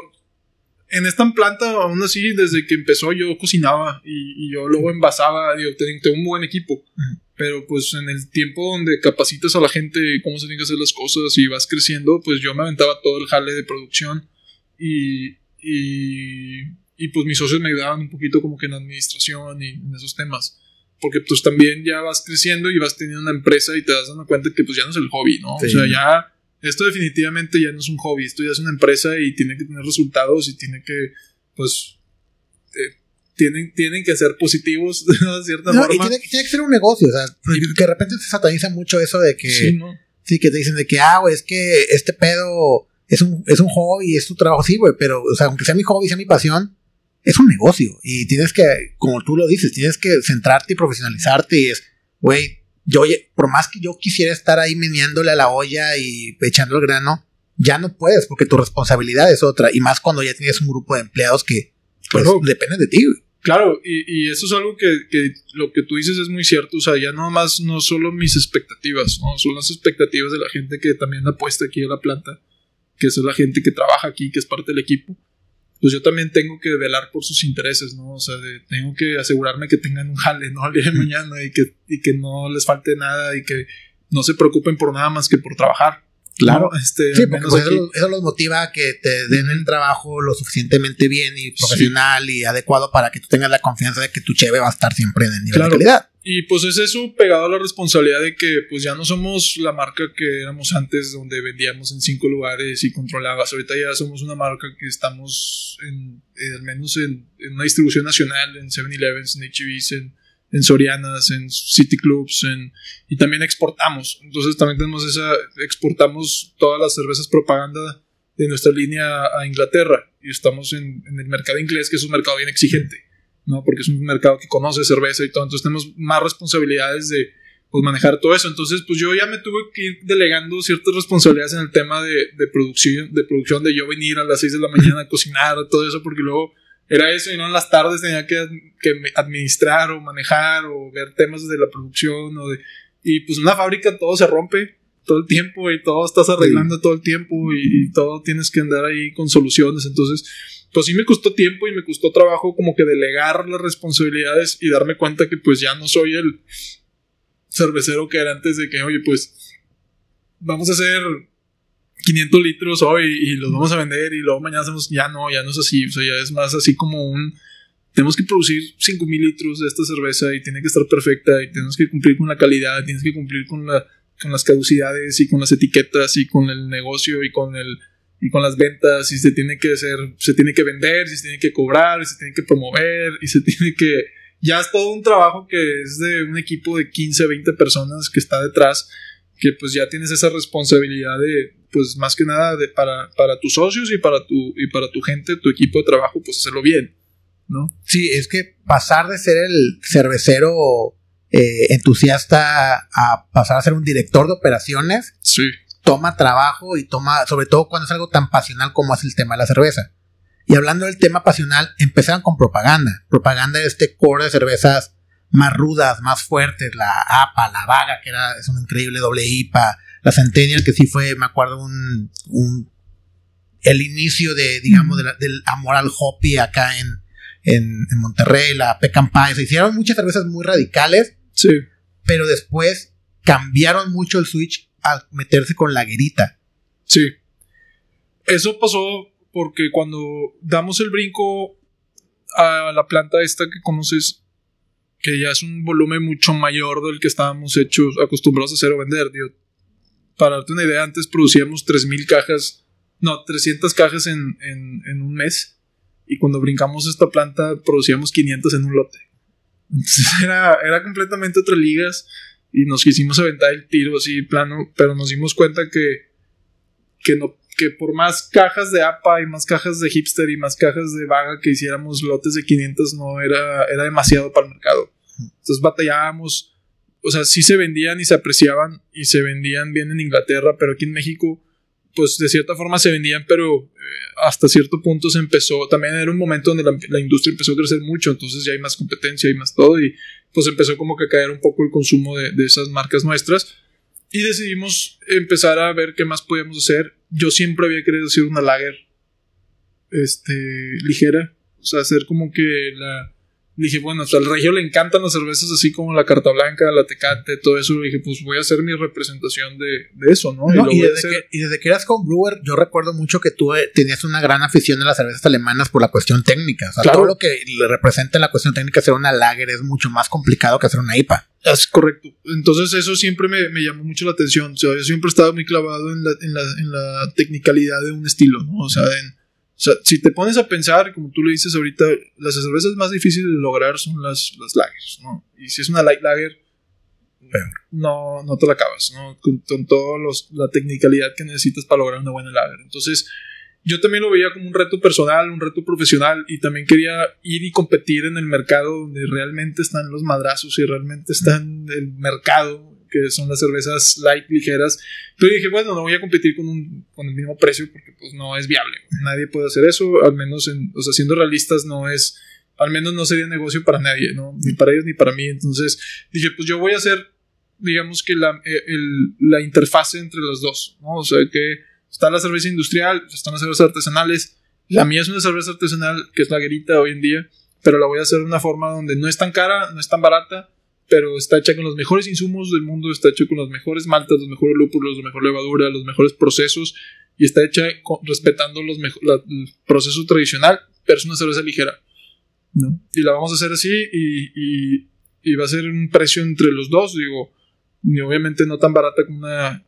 en esta planta, aún así, desde que empezó, yo cocinaba y, yo luego envasaba. Digo, tengo, un buen equipo. Pero pues en el tiempo donde capacitas a la gente cómo se tienen que hacer las cosas y vas creciendo, pues yo me aventaba todo el jale de producción y, y, y pues mis socios me ayudaban un poquito como que en administración y en esos temas. Porque pues también ya vas creciendo y vas teniendo una empresa y te das dando cuenta que pues ya no es el hobby, ¿no? O sea, ya esto definitivamente ya no es un hobby, esto ya es una empresa y tiene que tener resultados y tiene que pues eh, tienen, tienen que ser positivos de cierta forma. Y tiene, tiene, que ser un negocio, o sea, que de repente se sataniza mucho eso de que. Sí, ¿no? sí que te dicen de que, ah, güey, es que este pedo es un, es un hobby, es tu trabajo, sí, güey, pero, o sea, aunque sea mi hobby, sea mi pasión, es un negocio. Y tienes que, como tú lo dices, tienes que centrarte y profesionalizarte y es, güey, yo, por más que yo quisiera estar ahí meneándole a la olla y echando el grano, ya no puedes porque tu responsabilidad es otra. Y más cuando ya tienes un grupo de empleados que pues, dependen de ti. Claro, y, y, eso es algo que, que, lo que tú dices es muy cierto. O sea, ya no más, no solo mis expectativas, ¿no? son las expectativas de la gente que también apuesta aquí a la planta, que es la gente que trabaja aquí, que es parte del equipo. Pues yo también tengo que velar por sus intereses, ¿no? O sea, tengo que asegurarme que tengan un jale, ¿no? Al día de mañana y que, y que no les falte nada y que no se preocupen por nada más que por trabajar. Claro, este, sí, porque pues eso, los motiva a que te den el trabajo lo suficientemente bien y profesional y adecuado para que tú tengas la confianza de que tu cheve va a estar siempre en el nivel de calidad. Y pues es eso pegado a la responsabilidad de que pues ya no somos la marca que éramos antes donde vendíamos en cinco lugares y controlabas. Ahorita ya somos una marca que estamos en, al menos en, una distribución nacional, en 7-Elevens, en HBs, en, en Sorianas, en City Clubs, en, y también exportamos. Entonces también tenemos esa, exportamos todas las cervezas propaganda de nuestra línea a Inglaterra y estamos en, en el mercado inglés, que es un mercado bien exigente. ¿No? Porque es un mercado que conoce cerveza y todo, entonces tenemos más responsabilidades de pues, manejar todo eso. Entonces, pues yo ya me tuve que ir delegando ciertas responsabilidades en el tema de, de producción, de producción, de yo venir a las 6 de la mañana a cocinar, todo eso, porque luego era eso y no en las tardes tenía que, que administrar o manejar o ver temas de la producción o de... Y pues una fábrica todo se rompe todo el tiempo y todo estás arreglando todo el tiempo y, y, todo tienes que andar ahí con soluciones. Entonces, pues sí me costó tiempo y me costó trabajo como que delegar las responsabilidades y darme cuenta que pues ya no soy el cervecero que era antes de que, oye, pues vamos a hacer 500 litros hoy y los vamos a vender y luego mañana hacemos, ya no, ya no es así, o sea, ya es más así como un, tenemos que producir 5000 litros de esta cerveza y tiene que estar perfecta y tenemos que cumplir con la calidad, tienes que cumplir con, la, con las caducidades y con las etiquetas y con el negocio y con el y con las ventas y se tiene que hacer, se tiene que vender, se tiene que cobrar, y se tiene que promover y se tiene que... Ya es todo un trabajo que es de un equipo de 15, 20 personas que está detrás, que pues ya tienes esa responsabilidad de, pues más que nada de para, para tus socios y para tu, y para tu gente, tu equipo de trabajo, pues hacerlo bien, ¿no? Sí, es que pasar de ser el cervecero eh, entusiasta a pasar a ser un director de operaciones. Sí toma trabajo y toma, sobre todo cuando es algo tan pasional como es el tema de la cerveza. Y hablando del tema pasional, empezaron con propaganda. Propaganda de este core de cervezas más rudas, más fuertes, la APA, la Vaga, que era es un increíble doble IPA, la Centennial, que sí fue, me acuerdo, un, un el inicio de, digamos, del amor al hoppy acá en, en, Monterrey, la Pecan Pie, se hicieron muchas cervezas muy radicales, sí. pero después cambiaron mucho el switch a meterse con la guerita. Sí. Eso pasó porque cuando damos el brinco a la planta esta que conoces, que ya es un volumen mucho mayor del que estábamos hechos, acostumbrados a hacer o vender, para darte una idea, antes producíamos 3.000 cajas, no, 300 cajas en, en, un mes, y cuando brincamos esta planta producíamos 500 en un lote. Era, era completamente otras ligas y nos quisimos aventar el tiro así plano, pero nos dimos cuenta que, que, no, que por más cajas de APA y más cajas de hipster y más cajas de vaga que hiciéramos lotes de 500 no era, era demasiado para el mercado. Entonces batallábamos, o sea, sí se vendían y se apreciaban y se vendían bien en Inglaterra, pero aquí en México pues de cierta forma se vendían, pero eh, hasta cierto punto se empezó, también era un momento donde la, industria empezó a crecer mucho, entonces ya hay más competencia y más todo, y pues empezó como que a caer un poco el consumo de, de esas marcas nuestras, y decidimos empezar a ver qué más podíamos hacer. Yo siempre había querido hacer una lager, este, ligera, o sea, hacer como que la, dije, bueno, al regio le encantan las cervezas así como la carta blanca, la tecate, todo eso. Le dije, pues voy a hacer mi representación de, eso, ¿no? y, desde que, y, desde que, eras homebrewer, yo recuerdo mucho que tú eh, tenías una gran afición a las cervezas alemanas por la cuestión técnica. O sea, todo lo que le representa la cuestión técnica hacer una lager es mucho más complicado que hacer una IPA. Es correcto. Entonces eso siempre me, me, llamó mucho la atención. O sea, yo siempre he estado muy clavado en la, en la, en la technicalidad de un estilo, ¿no? O sea, en sea, si te pones a pensar, como tú le dices ahorita, las cervezas más difíciles de lograr son las, las lagers, ¿no? Y si es una light lager, no, no te la acabas, ¿no? Con, con toda la technicalidad que necesitas para lograr una buena lager. Entonces, yo también lo veía como un reto personal, un reto profesional y también quería ir y competir en el mercado donde realmente están los madrazos y realmente está el mercado que son las cervezas light ligeras. Pero dije, bueno, no voy a competir con, un, con el mismo precio porque pues no es viable. Nadie puede hacer eso, al menos, en, o sea, siendo realistas no es, al menos no sería negocio para nadie, ¿no? Ni para ellos ni para mí. Entonces dije, pues yo voy a hacer, digamos que la, eh, el, la interfase entre los dos, ¿no? O sea, que está la cerveza industrial, están las cervezas artesanales. La mía es una cerveza artesanal que es la guerita hoy en día, pero la voy a hacer de una forma donde no es tan cara, no es tan barata pero está hecha con los mejores insumos del mundo, está hecho con las mejores maltas, los mejores lúpulos, la mejor levadura, los mejores procesos y está hecha respetando los el proceso tradicional, pero es una cerveza ligera. ¿no? Y la vamos a hacer así y, y va a ser un precio entre los dos, digo, y obviamente no tan barata como una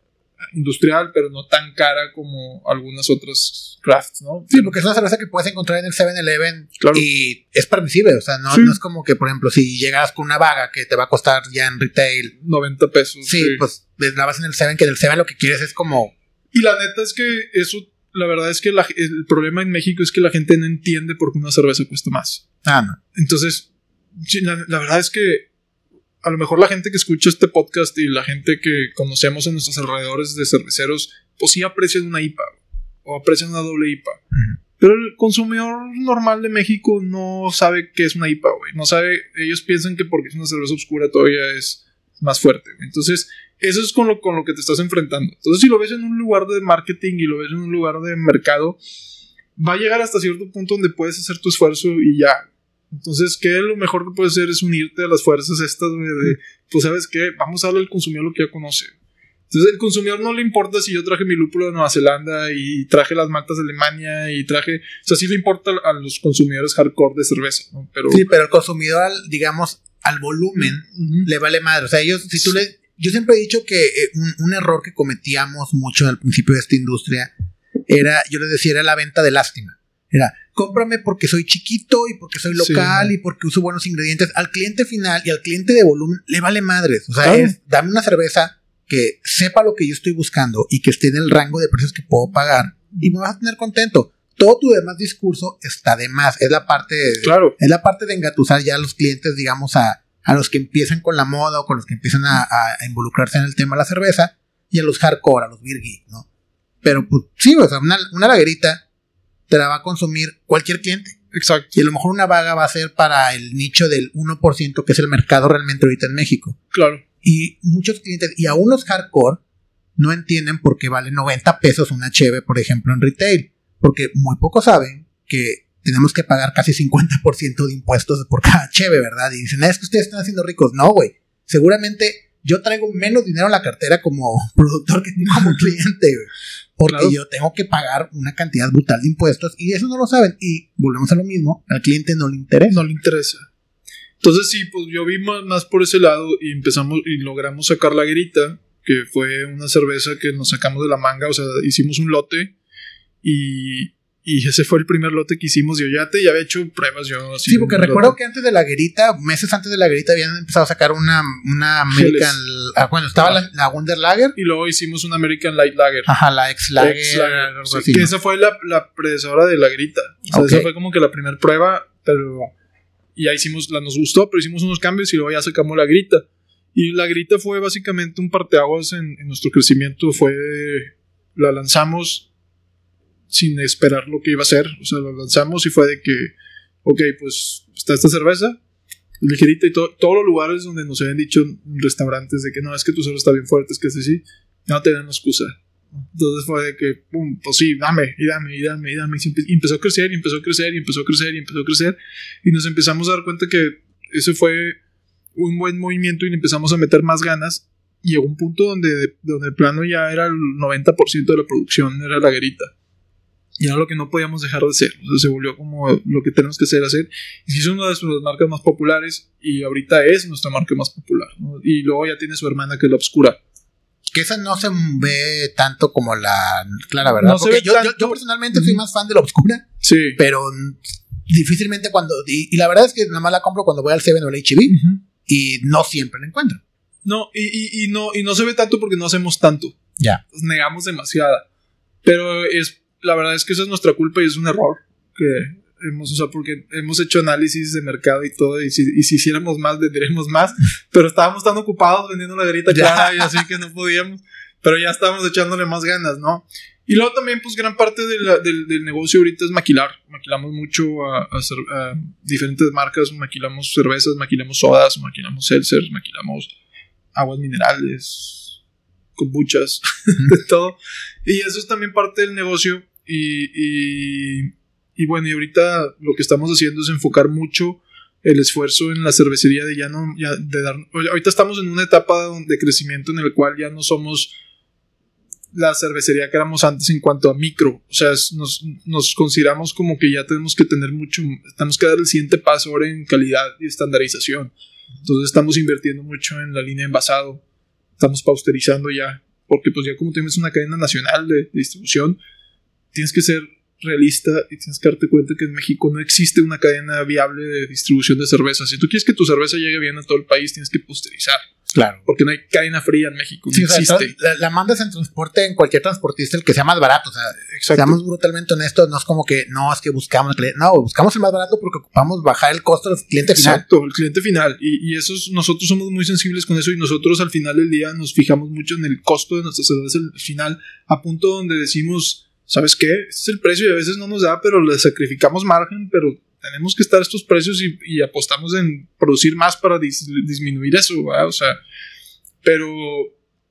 industrial, pero no tan cara como algunas otras crafts, ¿no? Sí, porque es una cerveza que puedes encontrar en el 7-Eleven Claro. y es permisible, o sea, no, Sí. no es como que, por ejemplo, si llegas con una vaga que te va a costar ya en retail, 90 pesos. sí, pues la vas en el 7, que en el 7 lo que quieres es como, Y la neta es que eso, la verdad es que la- el problema en México es que la gente no entiende por qué una cerveza cuesta más. ah, no. Entonces, sí, la, la verdad es que a lo mejor la gente que escucha este podcast y la gente que conocemos en nuestros alrededores de cerveceros, pues sí aprecian una IPA o aprecian una doble IPA. Pero el consumidor normal de México no sabe qué es una IPA, güey. No sabe, ellos piensan que porque es una cerveza oscura todavía es más fuerte. Entonces, eso es con lo, con lo que te estás enfrentando. Entonces, si lo ves en un lugar de marketing y lo ves en un lugar de mercado, va a llegar hasta cierto punto donde puedes hacer tu esfuerzo y ya. Entonces, ¿qué lo mejor que puedes hacer es unirte a las fuerzas estas, de, pues, ¿sabes qué? Vamos a darle al consumidor lo que ya conoce. Entonces, el consumidor no le importa si yo traje mi lúpulo de Nueva Zelanda y traje las maltas de Alemania y traje... O sea, sí le importa a los consumidores hardcore de cerveza, ¿no? Pero... Sí, pero el consumidor, al- digamos, al volumen, le vale madre. O sea, ellos, si tú le. Yo siempre he dicho que eh, un, un error que cometíamos mucho al principio de esta industria era, yo les decía, era la venta de lástima. Era, cómprame porque soy chiquito y porque soy Sí. local y porque uso buenos ingredientes. Al cliente final y al cliente de volumen le vale madres. O sea, Claro. es, dame una cerveza que sepa lo que yo estoy buscando y que esté en el rango de precios que puedo pagar y me vas a tener contento. Todo tu demás discurso está de más. Es la parte de, Claro. es la parte de engatusar ya a los clientes, digamos, a, a los que empiezan con la moda o con los que empiezan a, involucrarse en el tema de la cerveza y a los hardcore, a los geek, ¿no? Pero pues sí, o sea, una, una lagerita te la va a consumir cualquier cliente. Exacto. Y a lo mejor una vaga va a ser para el nicho del 1% que es el mercado realmente ahorita en México. Claro. Y muchos clientes, y aún los hardcore, no entienden por qué vale 90 pesos una cheve, por ejemplo, en retail. Porque muy pocos saben que tenemos que pagar casi 50% de impuestos por cada cheve, ¿verdad? Y dicen, "Ah, es que ustedes están haciendo ricos. No, güey. Seguramente yo traigo menos dinero en la cartera como productor que como cliente, güey. Porque Claro. yo tengo que pagar una cantidad brutal de impuestos y eso no lo saben. Y volvemos a lo mismo, al cliente no le interesa. no le interesa. Entonces sí, pues yo vi más, más por ese lado y empezamos y logramos sacar la grita, que fue una cerveza que nos sacamos de la manga, o sea, hicimos un lote y, y ese fue el primer lote que hicimos. Yo ya te ya había hecho pruebas yo. así Sí, porque recuerdo lote. que antes de la guerrita, meses antes de la guerrita, habían empezado a sacar una, una American. ah, bueno, estaba la, la Wonder Lager. Y luego hicimos una American Light Lager. Ajá, la ex Lager. Ex Lager, sí, que ¿no? esa fue la, la predecesora de la grita. O sea, esa fue como que la primera prueba, pero ya hicimos, la nos gustó, pero hicimos unos cambios y luego ya sacamos la grita. Y la grita fue básicamente un parteaguas en, en nuestro crecimiento. Fue, la lanzamos sin esperar lo que iba a ser. O sea, la lanzamos y fue de que, ok, pues está esta cerveza, ligerita y to- todos los lugares donde nos habían dicho restaurantes de que no, es que tu cerveza está bien fuerte, es que es así, no te dan excusa. Entonces fue de que, pum, pues sí, dame, y dame, y dame, y dame. Y empezó a crecer, y empezó a crecer, y empezó a crecer, y empezó a crecer. Y nos empezamos a dar cuenta que ese fue un buen movimiento y le empezamos a meter más ganas. Y llegó un punto donde, donde el plano ya era el 90% de la producción, era la guerita. Y era lo que no podíamos dejar de. O sea, se volvió como lo que tenemos que hacer, hacer. Y es una de nuestras marcas más populares y ahorita es nuestra marca más popular. ¿no? Y luego ya tiene su hermana que es la Obscura. Que esa no se ve tanto como la clara, ¿verdad? No Porque yo, yo- tanto. yo personalmente soy más fan de la oscura, Sí. pero difícilmente cuando. Y, y la verdad es que nada más la compro cuando voy al Seven o al HB y no siempre la encuentro. No, y, y- y no, y no se ve tanto porque no hacemos tanto. Ya. Nos negamos demasiada. Pero es, la verdad es que esa es nuestra culpa y es un error que hemos, o sea, porque hemos hecho análisis de mercado y todo, y si, y si hiciéramos más, venderíamos más, pero estábamos tan ocupados vendiendo la garita Ya. clara y así que no podíamos, pero ya estábamos echándole más ganas, ¿no? Y luego también, pues, gran parte de la- del, del negocio ahorita es maquilar. Maquilamos mucho a, a cer- a diferentes marcas, maquilamos cervezas, maquilamos sodas, maquilamos seltzers, maquilamos aguas minerales, kombuchas, de todo. Y eso es también parte del negocio. Y, y, bueno, y ahorita lo que estamos haciendo es enfocar mucho el esfuerzo en la cervecería de ya no, ya de dar, ahorita estamos en una etapa de crecimiento en el cual ya no somos la cervecería que éramos antes en cuanto a micro. O sea, nos, nos consideramos como que ya tenemos que tener mucho, tenemos que dar el siguiente paso ahora en calidad y estandarización. Entonces estamos invirtiendo mucho en la línea de envasado, estamos pausterizando ya, porque pues ya como tienes una cadena nacional de distribución, tienes que ser realista y tienes que darte cuenta que en México no existe una cadena viable de distribución de cerveza. Si tú quieres que tu cerveza llegue bien a todo el país, tienes que posterizar. Claro. Porque no hay cadena fría en México. Sí, no o sea, existe. la, la mandas en transporte en cualquier transportista, el que sea más barato. O sea, Exacto. seamos brutalmente honestos, no es como que no, es que buscamos el cliente. No, buscamos el más barato porque ocupamos bajar el costo del cliente final. Exacto, el cliente final. Y, y eso es- nosotros somos muy sensibles con eso y nosotros al final del día nos fijamos mucho en el costo de nuestra cerveza al final, a punto donde decimos, ¿sabes qué? Este es el precio y a veces no nos da, pero le sacrificamos margen, pero tenemos que estar estos precios y, y apostamos en producir más para dis- disminuir eso, ¿verdad? O sea, pero,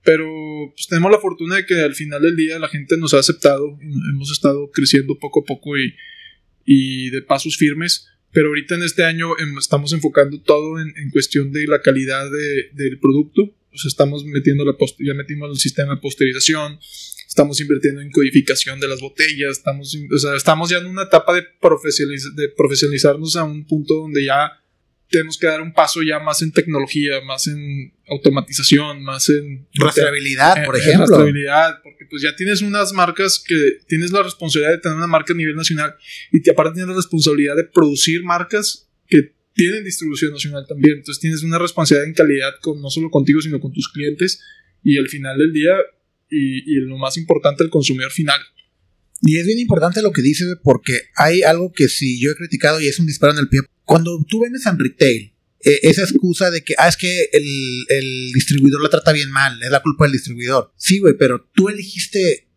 pero pues, tenemos la fortuna de que al final del día la gente nos ha aceptado, hemos estado creciendo poco a poco y, y de pasos firmes. Pero ahorita en este año em, estamos enfocando todo en, en cuestión de la calidad de- del producto. Sea, estamos metiendo la ya metimos el sistema de posterización, estamos invirtiendo en codificación de las botellas, estamos, o sea, estamos ya en una etapa de, profesionaliz- de profesionalizarnos a un punto donde ya tenemos que dar un paso ya más en tecnología, más en automatización, más en Rastreabilidad, por ejemplo. rastreabilidad, porque pues ya tienes unas marcas que tienes la responsabilidad de tener una marca a nivel nacional y te aparte tienes la responsabilidad de producir marcas que tienen distribución nacional también. Entonces tienes una responsabilidad en calidad con no solo contigo, sino con tus clientes y al final del día y, y lo más importante, el consumidor final. Y es bien importante lo que dices, porque hay algo que sí yo he criticado y es un disparo en el pie. Cuando tú vendes en retail, eh, esa excusa de que, ah, es que el, el distribuidor la trata bien mal, es la culpa del distribuidor. Sí, güey, pero tú elegiste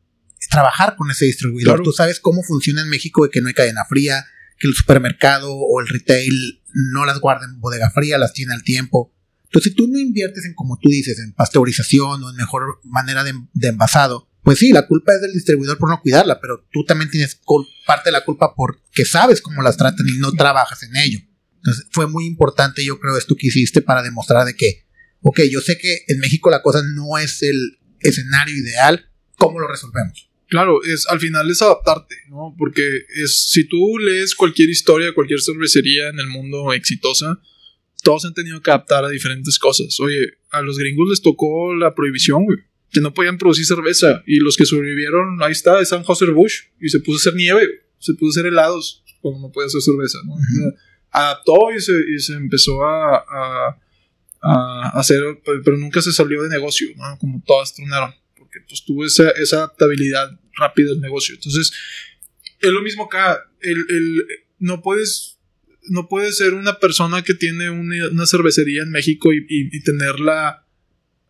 trabajar con ese distribuidor. Claro. Tú sabes cómo funciona en México y que no hay cadena fría, que el supermercado o el retail no las guarda en bodega fría, las tiene al tiempo. Entonces, si tú no inviertes en, como tú dices, en pasteurización o en mejor manera de, de envasado, pues sí, la culpa es del distribuidor por no cuidarla, pero tú también tienes parte de la culpa porque sabes cómo las tratan y no trabajas en ello. Entonces, fue muy importante, yo creo, esto que hiciste para demostrar de que, ok, yo sé que en México la cosa no es el escenario ideal, ¿cómo lo resolvemos? Claro, es, al final es adaptarte, ¿no? Porque es, si tú lees cualquier historia, cualquier cervecería en el mundo exitosa, todos han tenido que adaptar a diferentes cosas. Oye, a los gringos les tocó la prohibición, güey, que no podían producir cerveza. Y los que sobrevivieron, ahí está, es Anheuser-Busch. Y se puso a hacer nieve, güey, se puso a hacer helados cuando no podía hacer cerveza, ¿no? Adaptó y se, y se empezó a, a, a hacer, pero pero nunca se salió de negocio, ¿no? Como todas tronaron, porque pues tuvo esa, esa adaptabilidad rápida al negocio. Entonces, es lo mismo acá, el, el- no puedes, no puedes ser una persona que tiene una, una cervecería en México y, y- y tener la,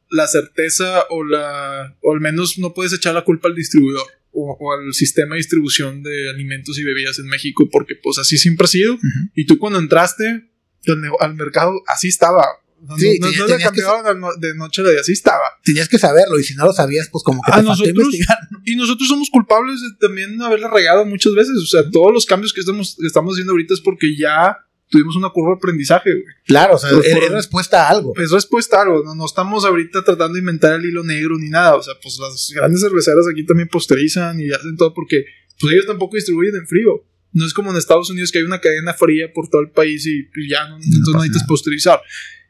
la certeza o la, o al menos no puedes echar la culpa al distribuidor. O, o al sistema de distribución de alimentos y bebidas en México, porque pues así siempre ha sido. Y tú cuando entraste al, al mercado, así estaba. No, Sí, no, tenía- no le tenías que cambiaban de noche a la de así estaba. Tenías que saberlo y si no lo sabías, pues como que A te nosotros- investigar. Y nosotros somos culpables de también haberla regado muchas veces. O sea, todos los cambios que estamos, que estamos haciendo ahorita es porque ya tuvimos una curva de aprendizaje. güey. Claro, o sea, es, es respuesta a algo. Es respuesta a algo. No, no estamos ahorita tratando de inventar el hilo negro ni nada. O sea, pues las grandes cerveceras aquí también posterizan y hacen todo porque pues ellos tampoco distribuyen en frío. No es como en Estados Unidos que hay una cadena fría por todo el país y, y ya no, entonces no necesitas nada. posterizar.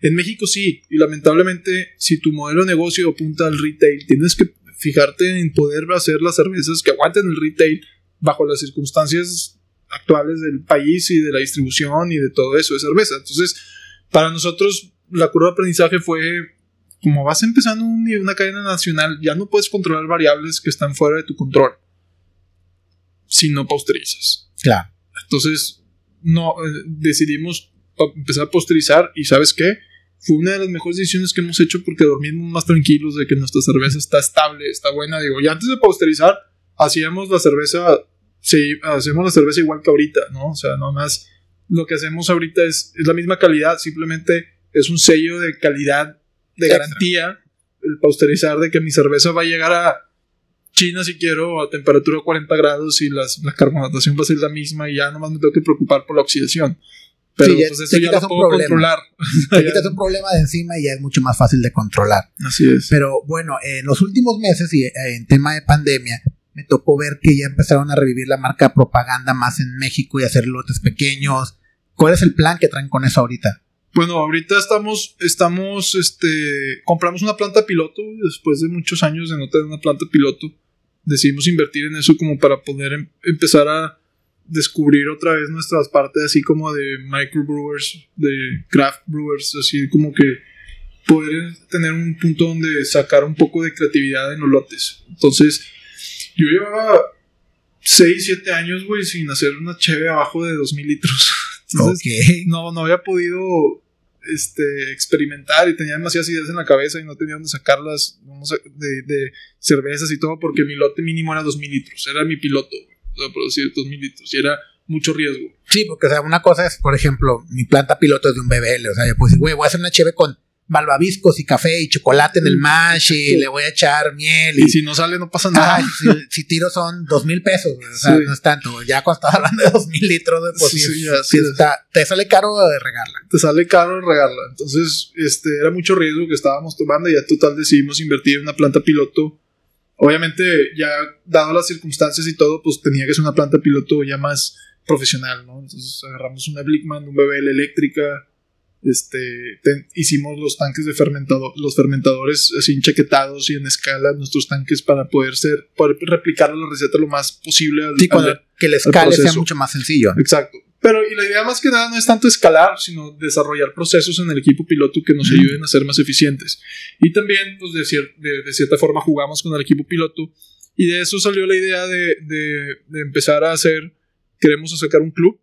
En México sí, y lamentablemente, si tu modelo de negocio apunta al retail, tienes que fijarte en poder hacer las cervezas que aguanten el retail bajo las circunstancias actuales del país y de la distribución y de todo eso de cerveza. Entonces, para nosotros, la curva de aprendizaje fue como vas empezando un- una cadena nacional, ya no puedes controlar variables que están fuera de tu control si no posterizas. Claro. Entonces, no, eh, decidimos empezar a posterizar y ¿sabes qué? Fue una de las mejores decisiones que hemos hecho porque dormimos más tranquilos de que nuestra cerveza está estable, está buena. Digo, ya antes de posterizar, hacíamos la cerveza, sí, hacemos la cerveza igual que ahorita, ¿no? O sea, nomás lo que hacemos ahorita es, es la misma calidad, simplemente es un sello de calidad, de Extra. garantía, el posterizar de que mi cerveza va a llegar a China si quiero a temperatura 40 grados y las, la carbonatación va a ser la misma y ya nomás me tengo que preocupar por la oxidación. Pero Sí, pues eso ya lo puedo problema. controlar. Te quitas un problema de encima y ya es mucho más fácil de controlar. Así es. Pero bueno, en los últimos meses y eh, en tema de pandemia, me tocó ver que ya empezaron a revivir la marca propaganda más en México y hacer lotes pequeños. ¿Cuál es el plan que traen con eso ahorita? Bueno, ahorita estamos, estamos, este, compramos una planta piloto después de muchos años de no tener una planta piloto. Decidimos invertir en eso como para poder em- empezar a descubrir otra vez nuestras partes así como de microbrewers, de craft brewers, así como que poder tener un punto donde sacar un poco de creatividad en los lotes. Entonces, yo llevaba 6, 7 años, güey, sin hacer una cheve abajo de 2000 litros. Entonces, no, no había podido este, experimentar y tenía demasiadas ideas en la cabeza y no tenía dónde sacarlas de, de cervezas y todo porque mi lote mínimo era 2000 litros. Era mi piloto, o sea, producir 2000 litros y era mucho riesgo. Sí, porque o sea, una cosa es, por ejemplo, mi planta piloto es de un BBL. O sea, yo puedo decir, güey, voy a hacer una cheve con malvaviscos y café y chocolate en el mash y Sí. le voy a echar miel. Y Y, si no sale, no pasa nada. Ay, si, si tiro son dos mil pesos, güey, o sea, Sí. no es tanto. Ya cuando estás hablando de dos mil litros, pues Sí, es- ya, está- te sale caro de regarla. te sale caro regarla. Entonces, este, era mucho riesgo que estábamos tomando y ya total decidimos invertir en una planta piloto. Obviamente, ya dado las circunstancias y todo, pues tenía que ser una planta piloto ya más profesional, ¿no? Entonces agarramos una Blickman, un BBL eléctrica, este, ten- hicimos los tanques de fermentador, los fermentadores así enchaquetados y en escala nuestros tanques para poder ser, poder replicar la receta lo más posible al, Sí, al- que el escale sea mucho más sencillo. Exacto. Pero y la idea más que nada no es tanto escalar, sino desarrollar procesos en el equipo piloto que nos ayuden a ser más eficientes. Y también, pues de, cier- de- de cierta forma, jugamos con el equipo piloto. Y de eso salió la idea de, de- de empezar a hacer, queremos sacar un club.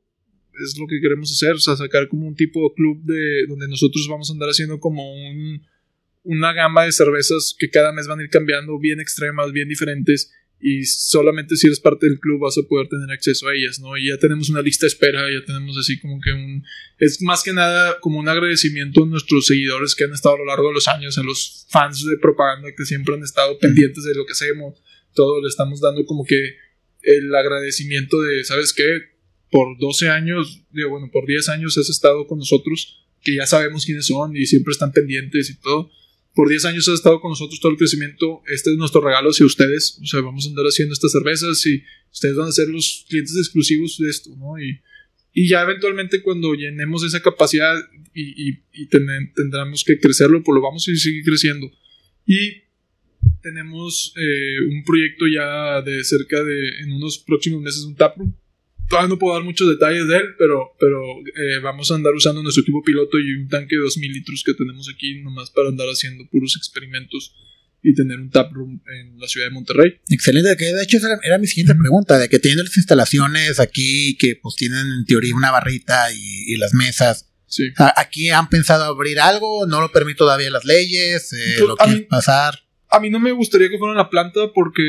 Es lo que queremos hacer, o sea, sacar como un tipo de club de, donde nosotros vamos a andar haciendo como un, una gama de cervezas que cada mes van a ir cambiando, bien extremas, bien diferentes y solamente si eres parte del club vas a poder tener acceso a ellas, ¿no? Y ya tenemos una lista de espera, ya tenemos así como que un... Es más que nada como un agradecimiento a nuestros seguidores que han estado a lo largo de los años, a los fans de propaganda que siempre han estado pendientes de lo que hacemos, todo le estamos dando como que el agradecimiento de, ¿sabes qué? Por 12 años, digo, bueno, por 10 años has estado con nosotros, que ya sabemos quiénes son y siempre están pendientes y todo por 10 años has estado con nosotros todo el crecimiento. Este es nuestro regalo hacia ustedes. O sea, vamos a andar haciendo estas cervezas y ustedes van a ser los clientes exclusivos de esto, ¿no? Y, y ya eventualmente cuando llenemos esa capacidad y, y, y ten- tendremos que crecerlo, pues lo vamos a seguir creciendo. Y tenemos eh, un proyecto ya de cerca de, en unos próximos meses, un taproom. Todavía no puedo dar muchos detalles de él, pero, pero eh, vamos a andar usando nuestro equipo piloto y un tanque de 2000 litros que tenemos aquí nomás para andar haciendo puros experimentos y tener un taproom en la ciudad de Monterrey. Excelente, que de hecho esa era, mi siguiente pregunta, de que tienen las instalaciones aquí, que pues tienen en teoría una barrita y, y las mesas. Sí. ¿Aquí han pensado abrir algo? ¿No lo permiten todavía las leyes? Eh, Pues, ¿Lo quieren pasar? A mí no me gustaría que fuera la planta porque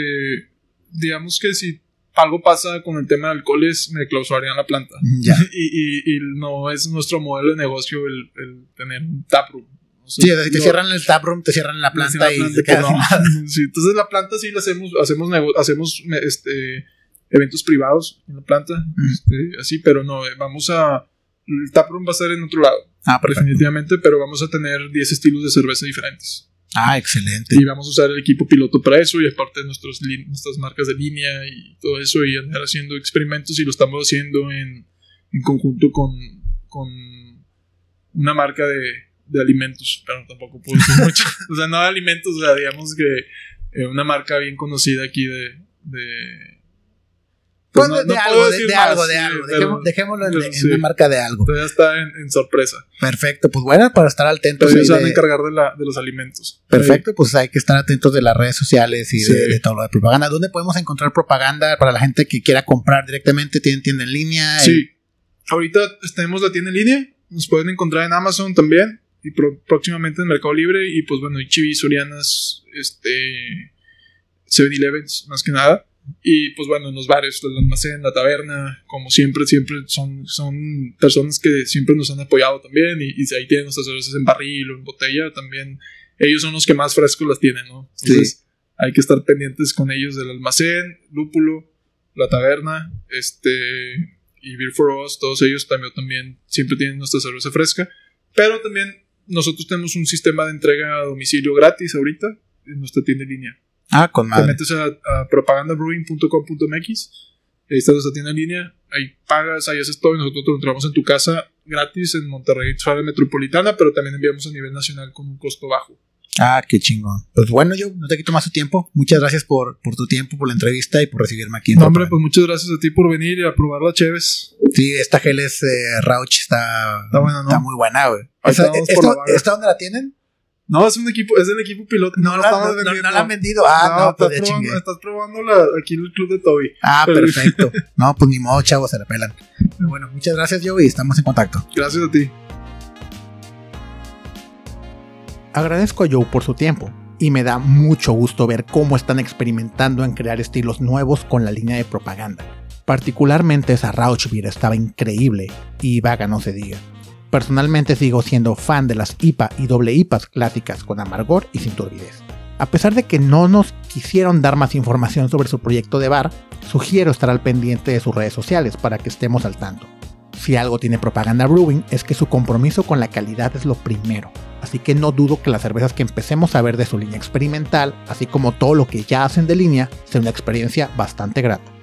digamos que si algo pasa con el tema de alcoholes me clausurarían la planta. Ya. Y, y, y no es nuestro modelo de negocio el, el tener un taproom. O sea, Sí, te cierran el taproom, te cierran la planta la y te quedas sin no. nada. Sí, entonces la planta sí la hacemos, hacemos, hacemos este, eventos privados en la planta, Mm. este, así, pero no, eh, vamos a, el taproom va a ser en otro lado, Ah, definitivamente, pero vamos a tener 10 estilos de cerveza diferentes. Ah, excelente. Y vamos a usar el equipo piloto para eso y aparte nuestros nuestras marcas de línea y todo eso y andar haciendo experimentos y lo estamos haciendo en, en conjunto con, con una marca de, de alimentos, pero tampoco puedo decir mucho. O sea, no de alimentos, o sea, digamos que eh, una marca bien conocida aquí de... de Pues no- de, no algo, de, decir de más, algo, de sí, algo. pero- Dejémoslo, dejémoslo en, una marca de algo. Todavía está en, en sorpresa. Perfecto, pues bueno, para estar atentos. Ellos se van a encargar de, la, de los alimentos. Perfecto, pues hay que estar atentos de las redes sociales y de, todo lo de propaganda. ¿Dónde podemos encontrar propaganda para la gente que quiera comprar directamente? ¿Tienen tienda en línea? Sí. Ahorita tenemos la tienda en línea. Nos pueden encontrar en Amazon también. Y pro- próximamente en Mercado Libre. Y pues bueno, Chibi, Sorianas, este. 7-Elevens, más que nada. Y pues bueno, en los bares, el almacén, la taberna, como siempre, siempre son, son personas que siempre nos han apoyado también. Y, y ahí tienen nuestras cervezas en barril o en botella. También ellos son los que más frescos las tienen, ¿no? Entonces hay que estar pendientes con ellos del almacén, lúpulo, la taberna, este y Beer for Us, todos ellos también, también siempre tienen nuestra cerveza fresca. Pero también nosotros tenemos un sistema de entrega a domicilio gratis ahorita en nuestra tienda en línea. Ah, con Te madre. metes a, a propagandabrewing.com.mx, ahí está nuestra tienda en línea, ahí pagas, ahí haces todo y nosotros te lo entregamos en tu casa gratis en Monterrey, área metropolitana, pero también enviamos a nivel nacional con un costo bajo. Ah, qué chingón. Pues bueno, yo no te quito más tu tiempo. Muchas gracias por, por tu tiempo, por la entrevista y por recibirme aquí. En no, hombre, pues muchas gracias a ti por venir y a probar la Cheves. Sí, esta gel es eh, Rauch, está, está, ¿no? está muy buena, güey. ¿Esta, esta, dónde la tienen? No, es un equipo, es el equipo piloto. No, no, la, no, no, la han vendido. Ah, no, pues estás, probando, estás probando la, aquí en el club de Toby. Ah, perfecto. no, pues ni modo, chavos, se la pelan. Pero bueno, muchas gracias, Joey, y estamos en contacto. Gracias a ti. Agradezco a Joe por su tiempo y me da mucho gusto ver cómo están experimentando en crear estilos nuevos con la línea de propaganda. Particularmente esa Rauch Beer estaba increíble y vaga no se diga. Personalmente sigo siendo fan de las IPA y doble IPAs clásicas con amargor y sin turbidez. A pesar de que no nos quisieron dar más información sobre su proyecto de bar, sugiero estar al pendiente de sus redes sociales para que estemos al tanto. Si algo tiene propaganda brewing es que su compromiso con la calidad es lo primero, así que no dudo que las cervezas que empecemos a ver de su línea experimental, así como todo lo que ya hacen de línea, sea una experiencia bastante grata.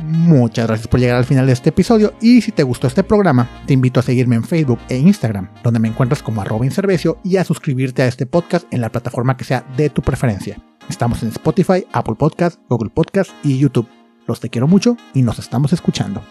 Muchas gracias por llegar al final de este episodio y si te gustó este programa, te invito a seguirme en Facebook e Instagram, donde me encuentras como arroba inservecio y a suscribirte a este podcast en la plataforma que sea de tu preferencia. Estamos en Spotify, Apple Podcast, Google Podcast y YouTube. Los te quiero mucho y nos estamos escuchando.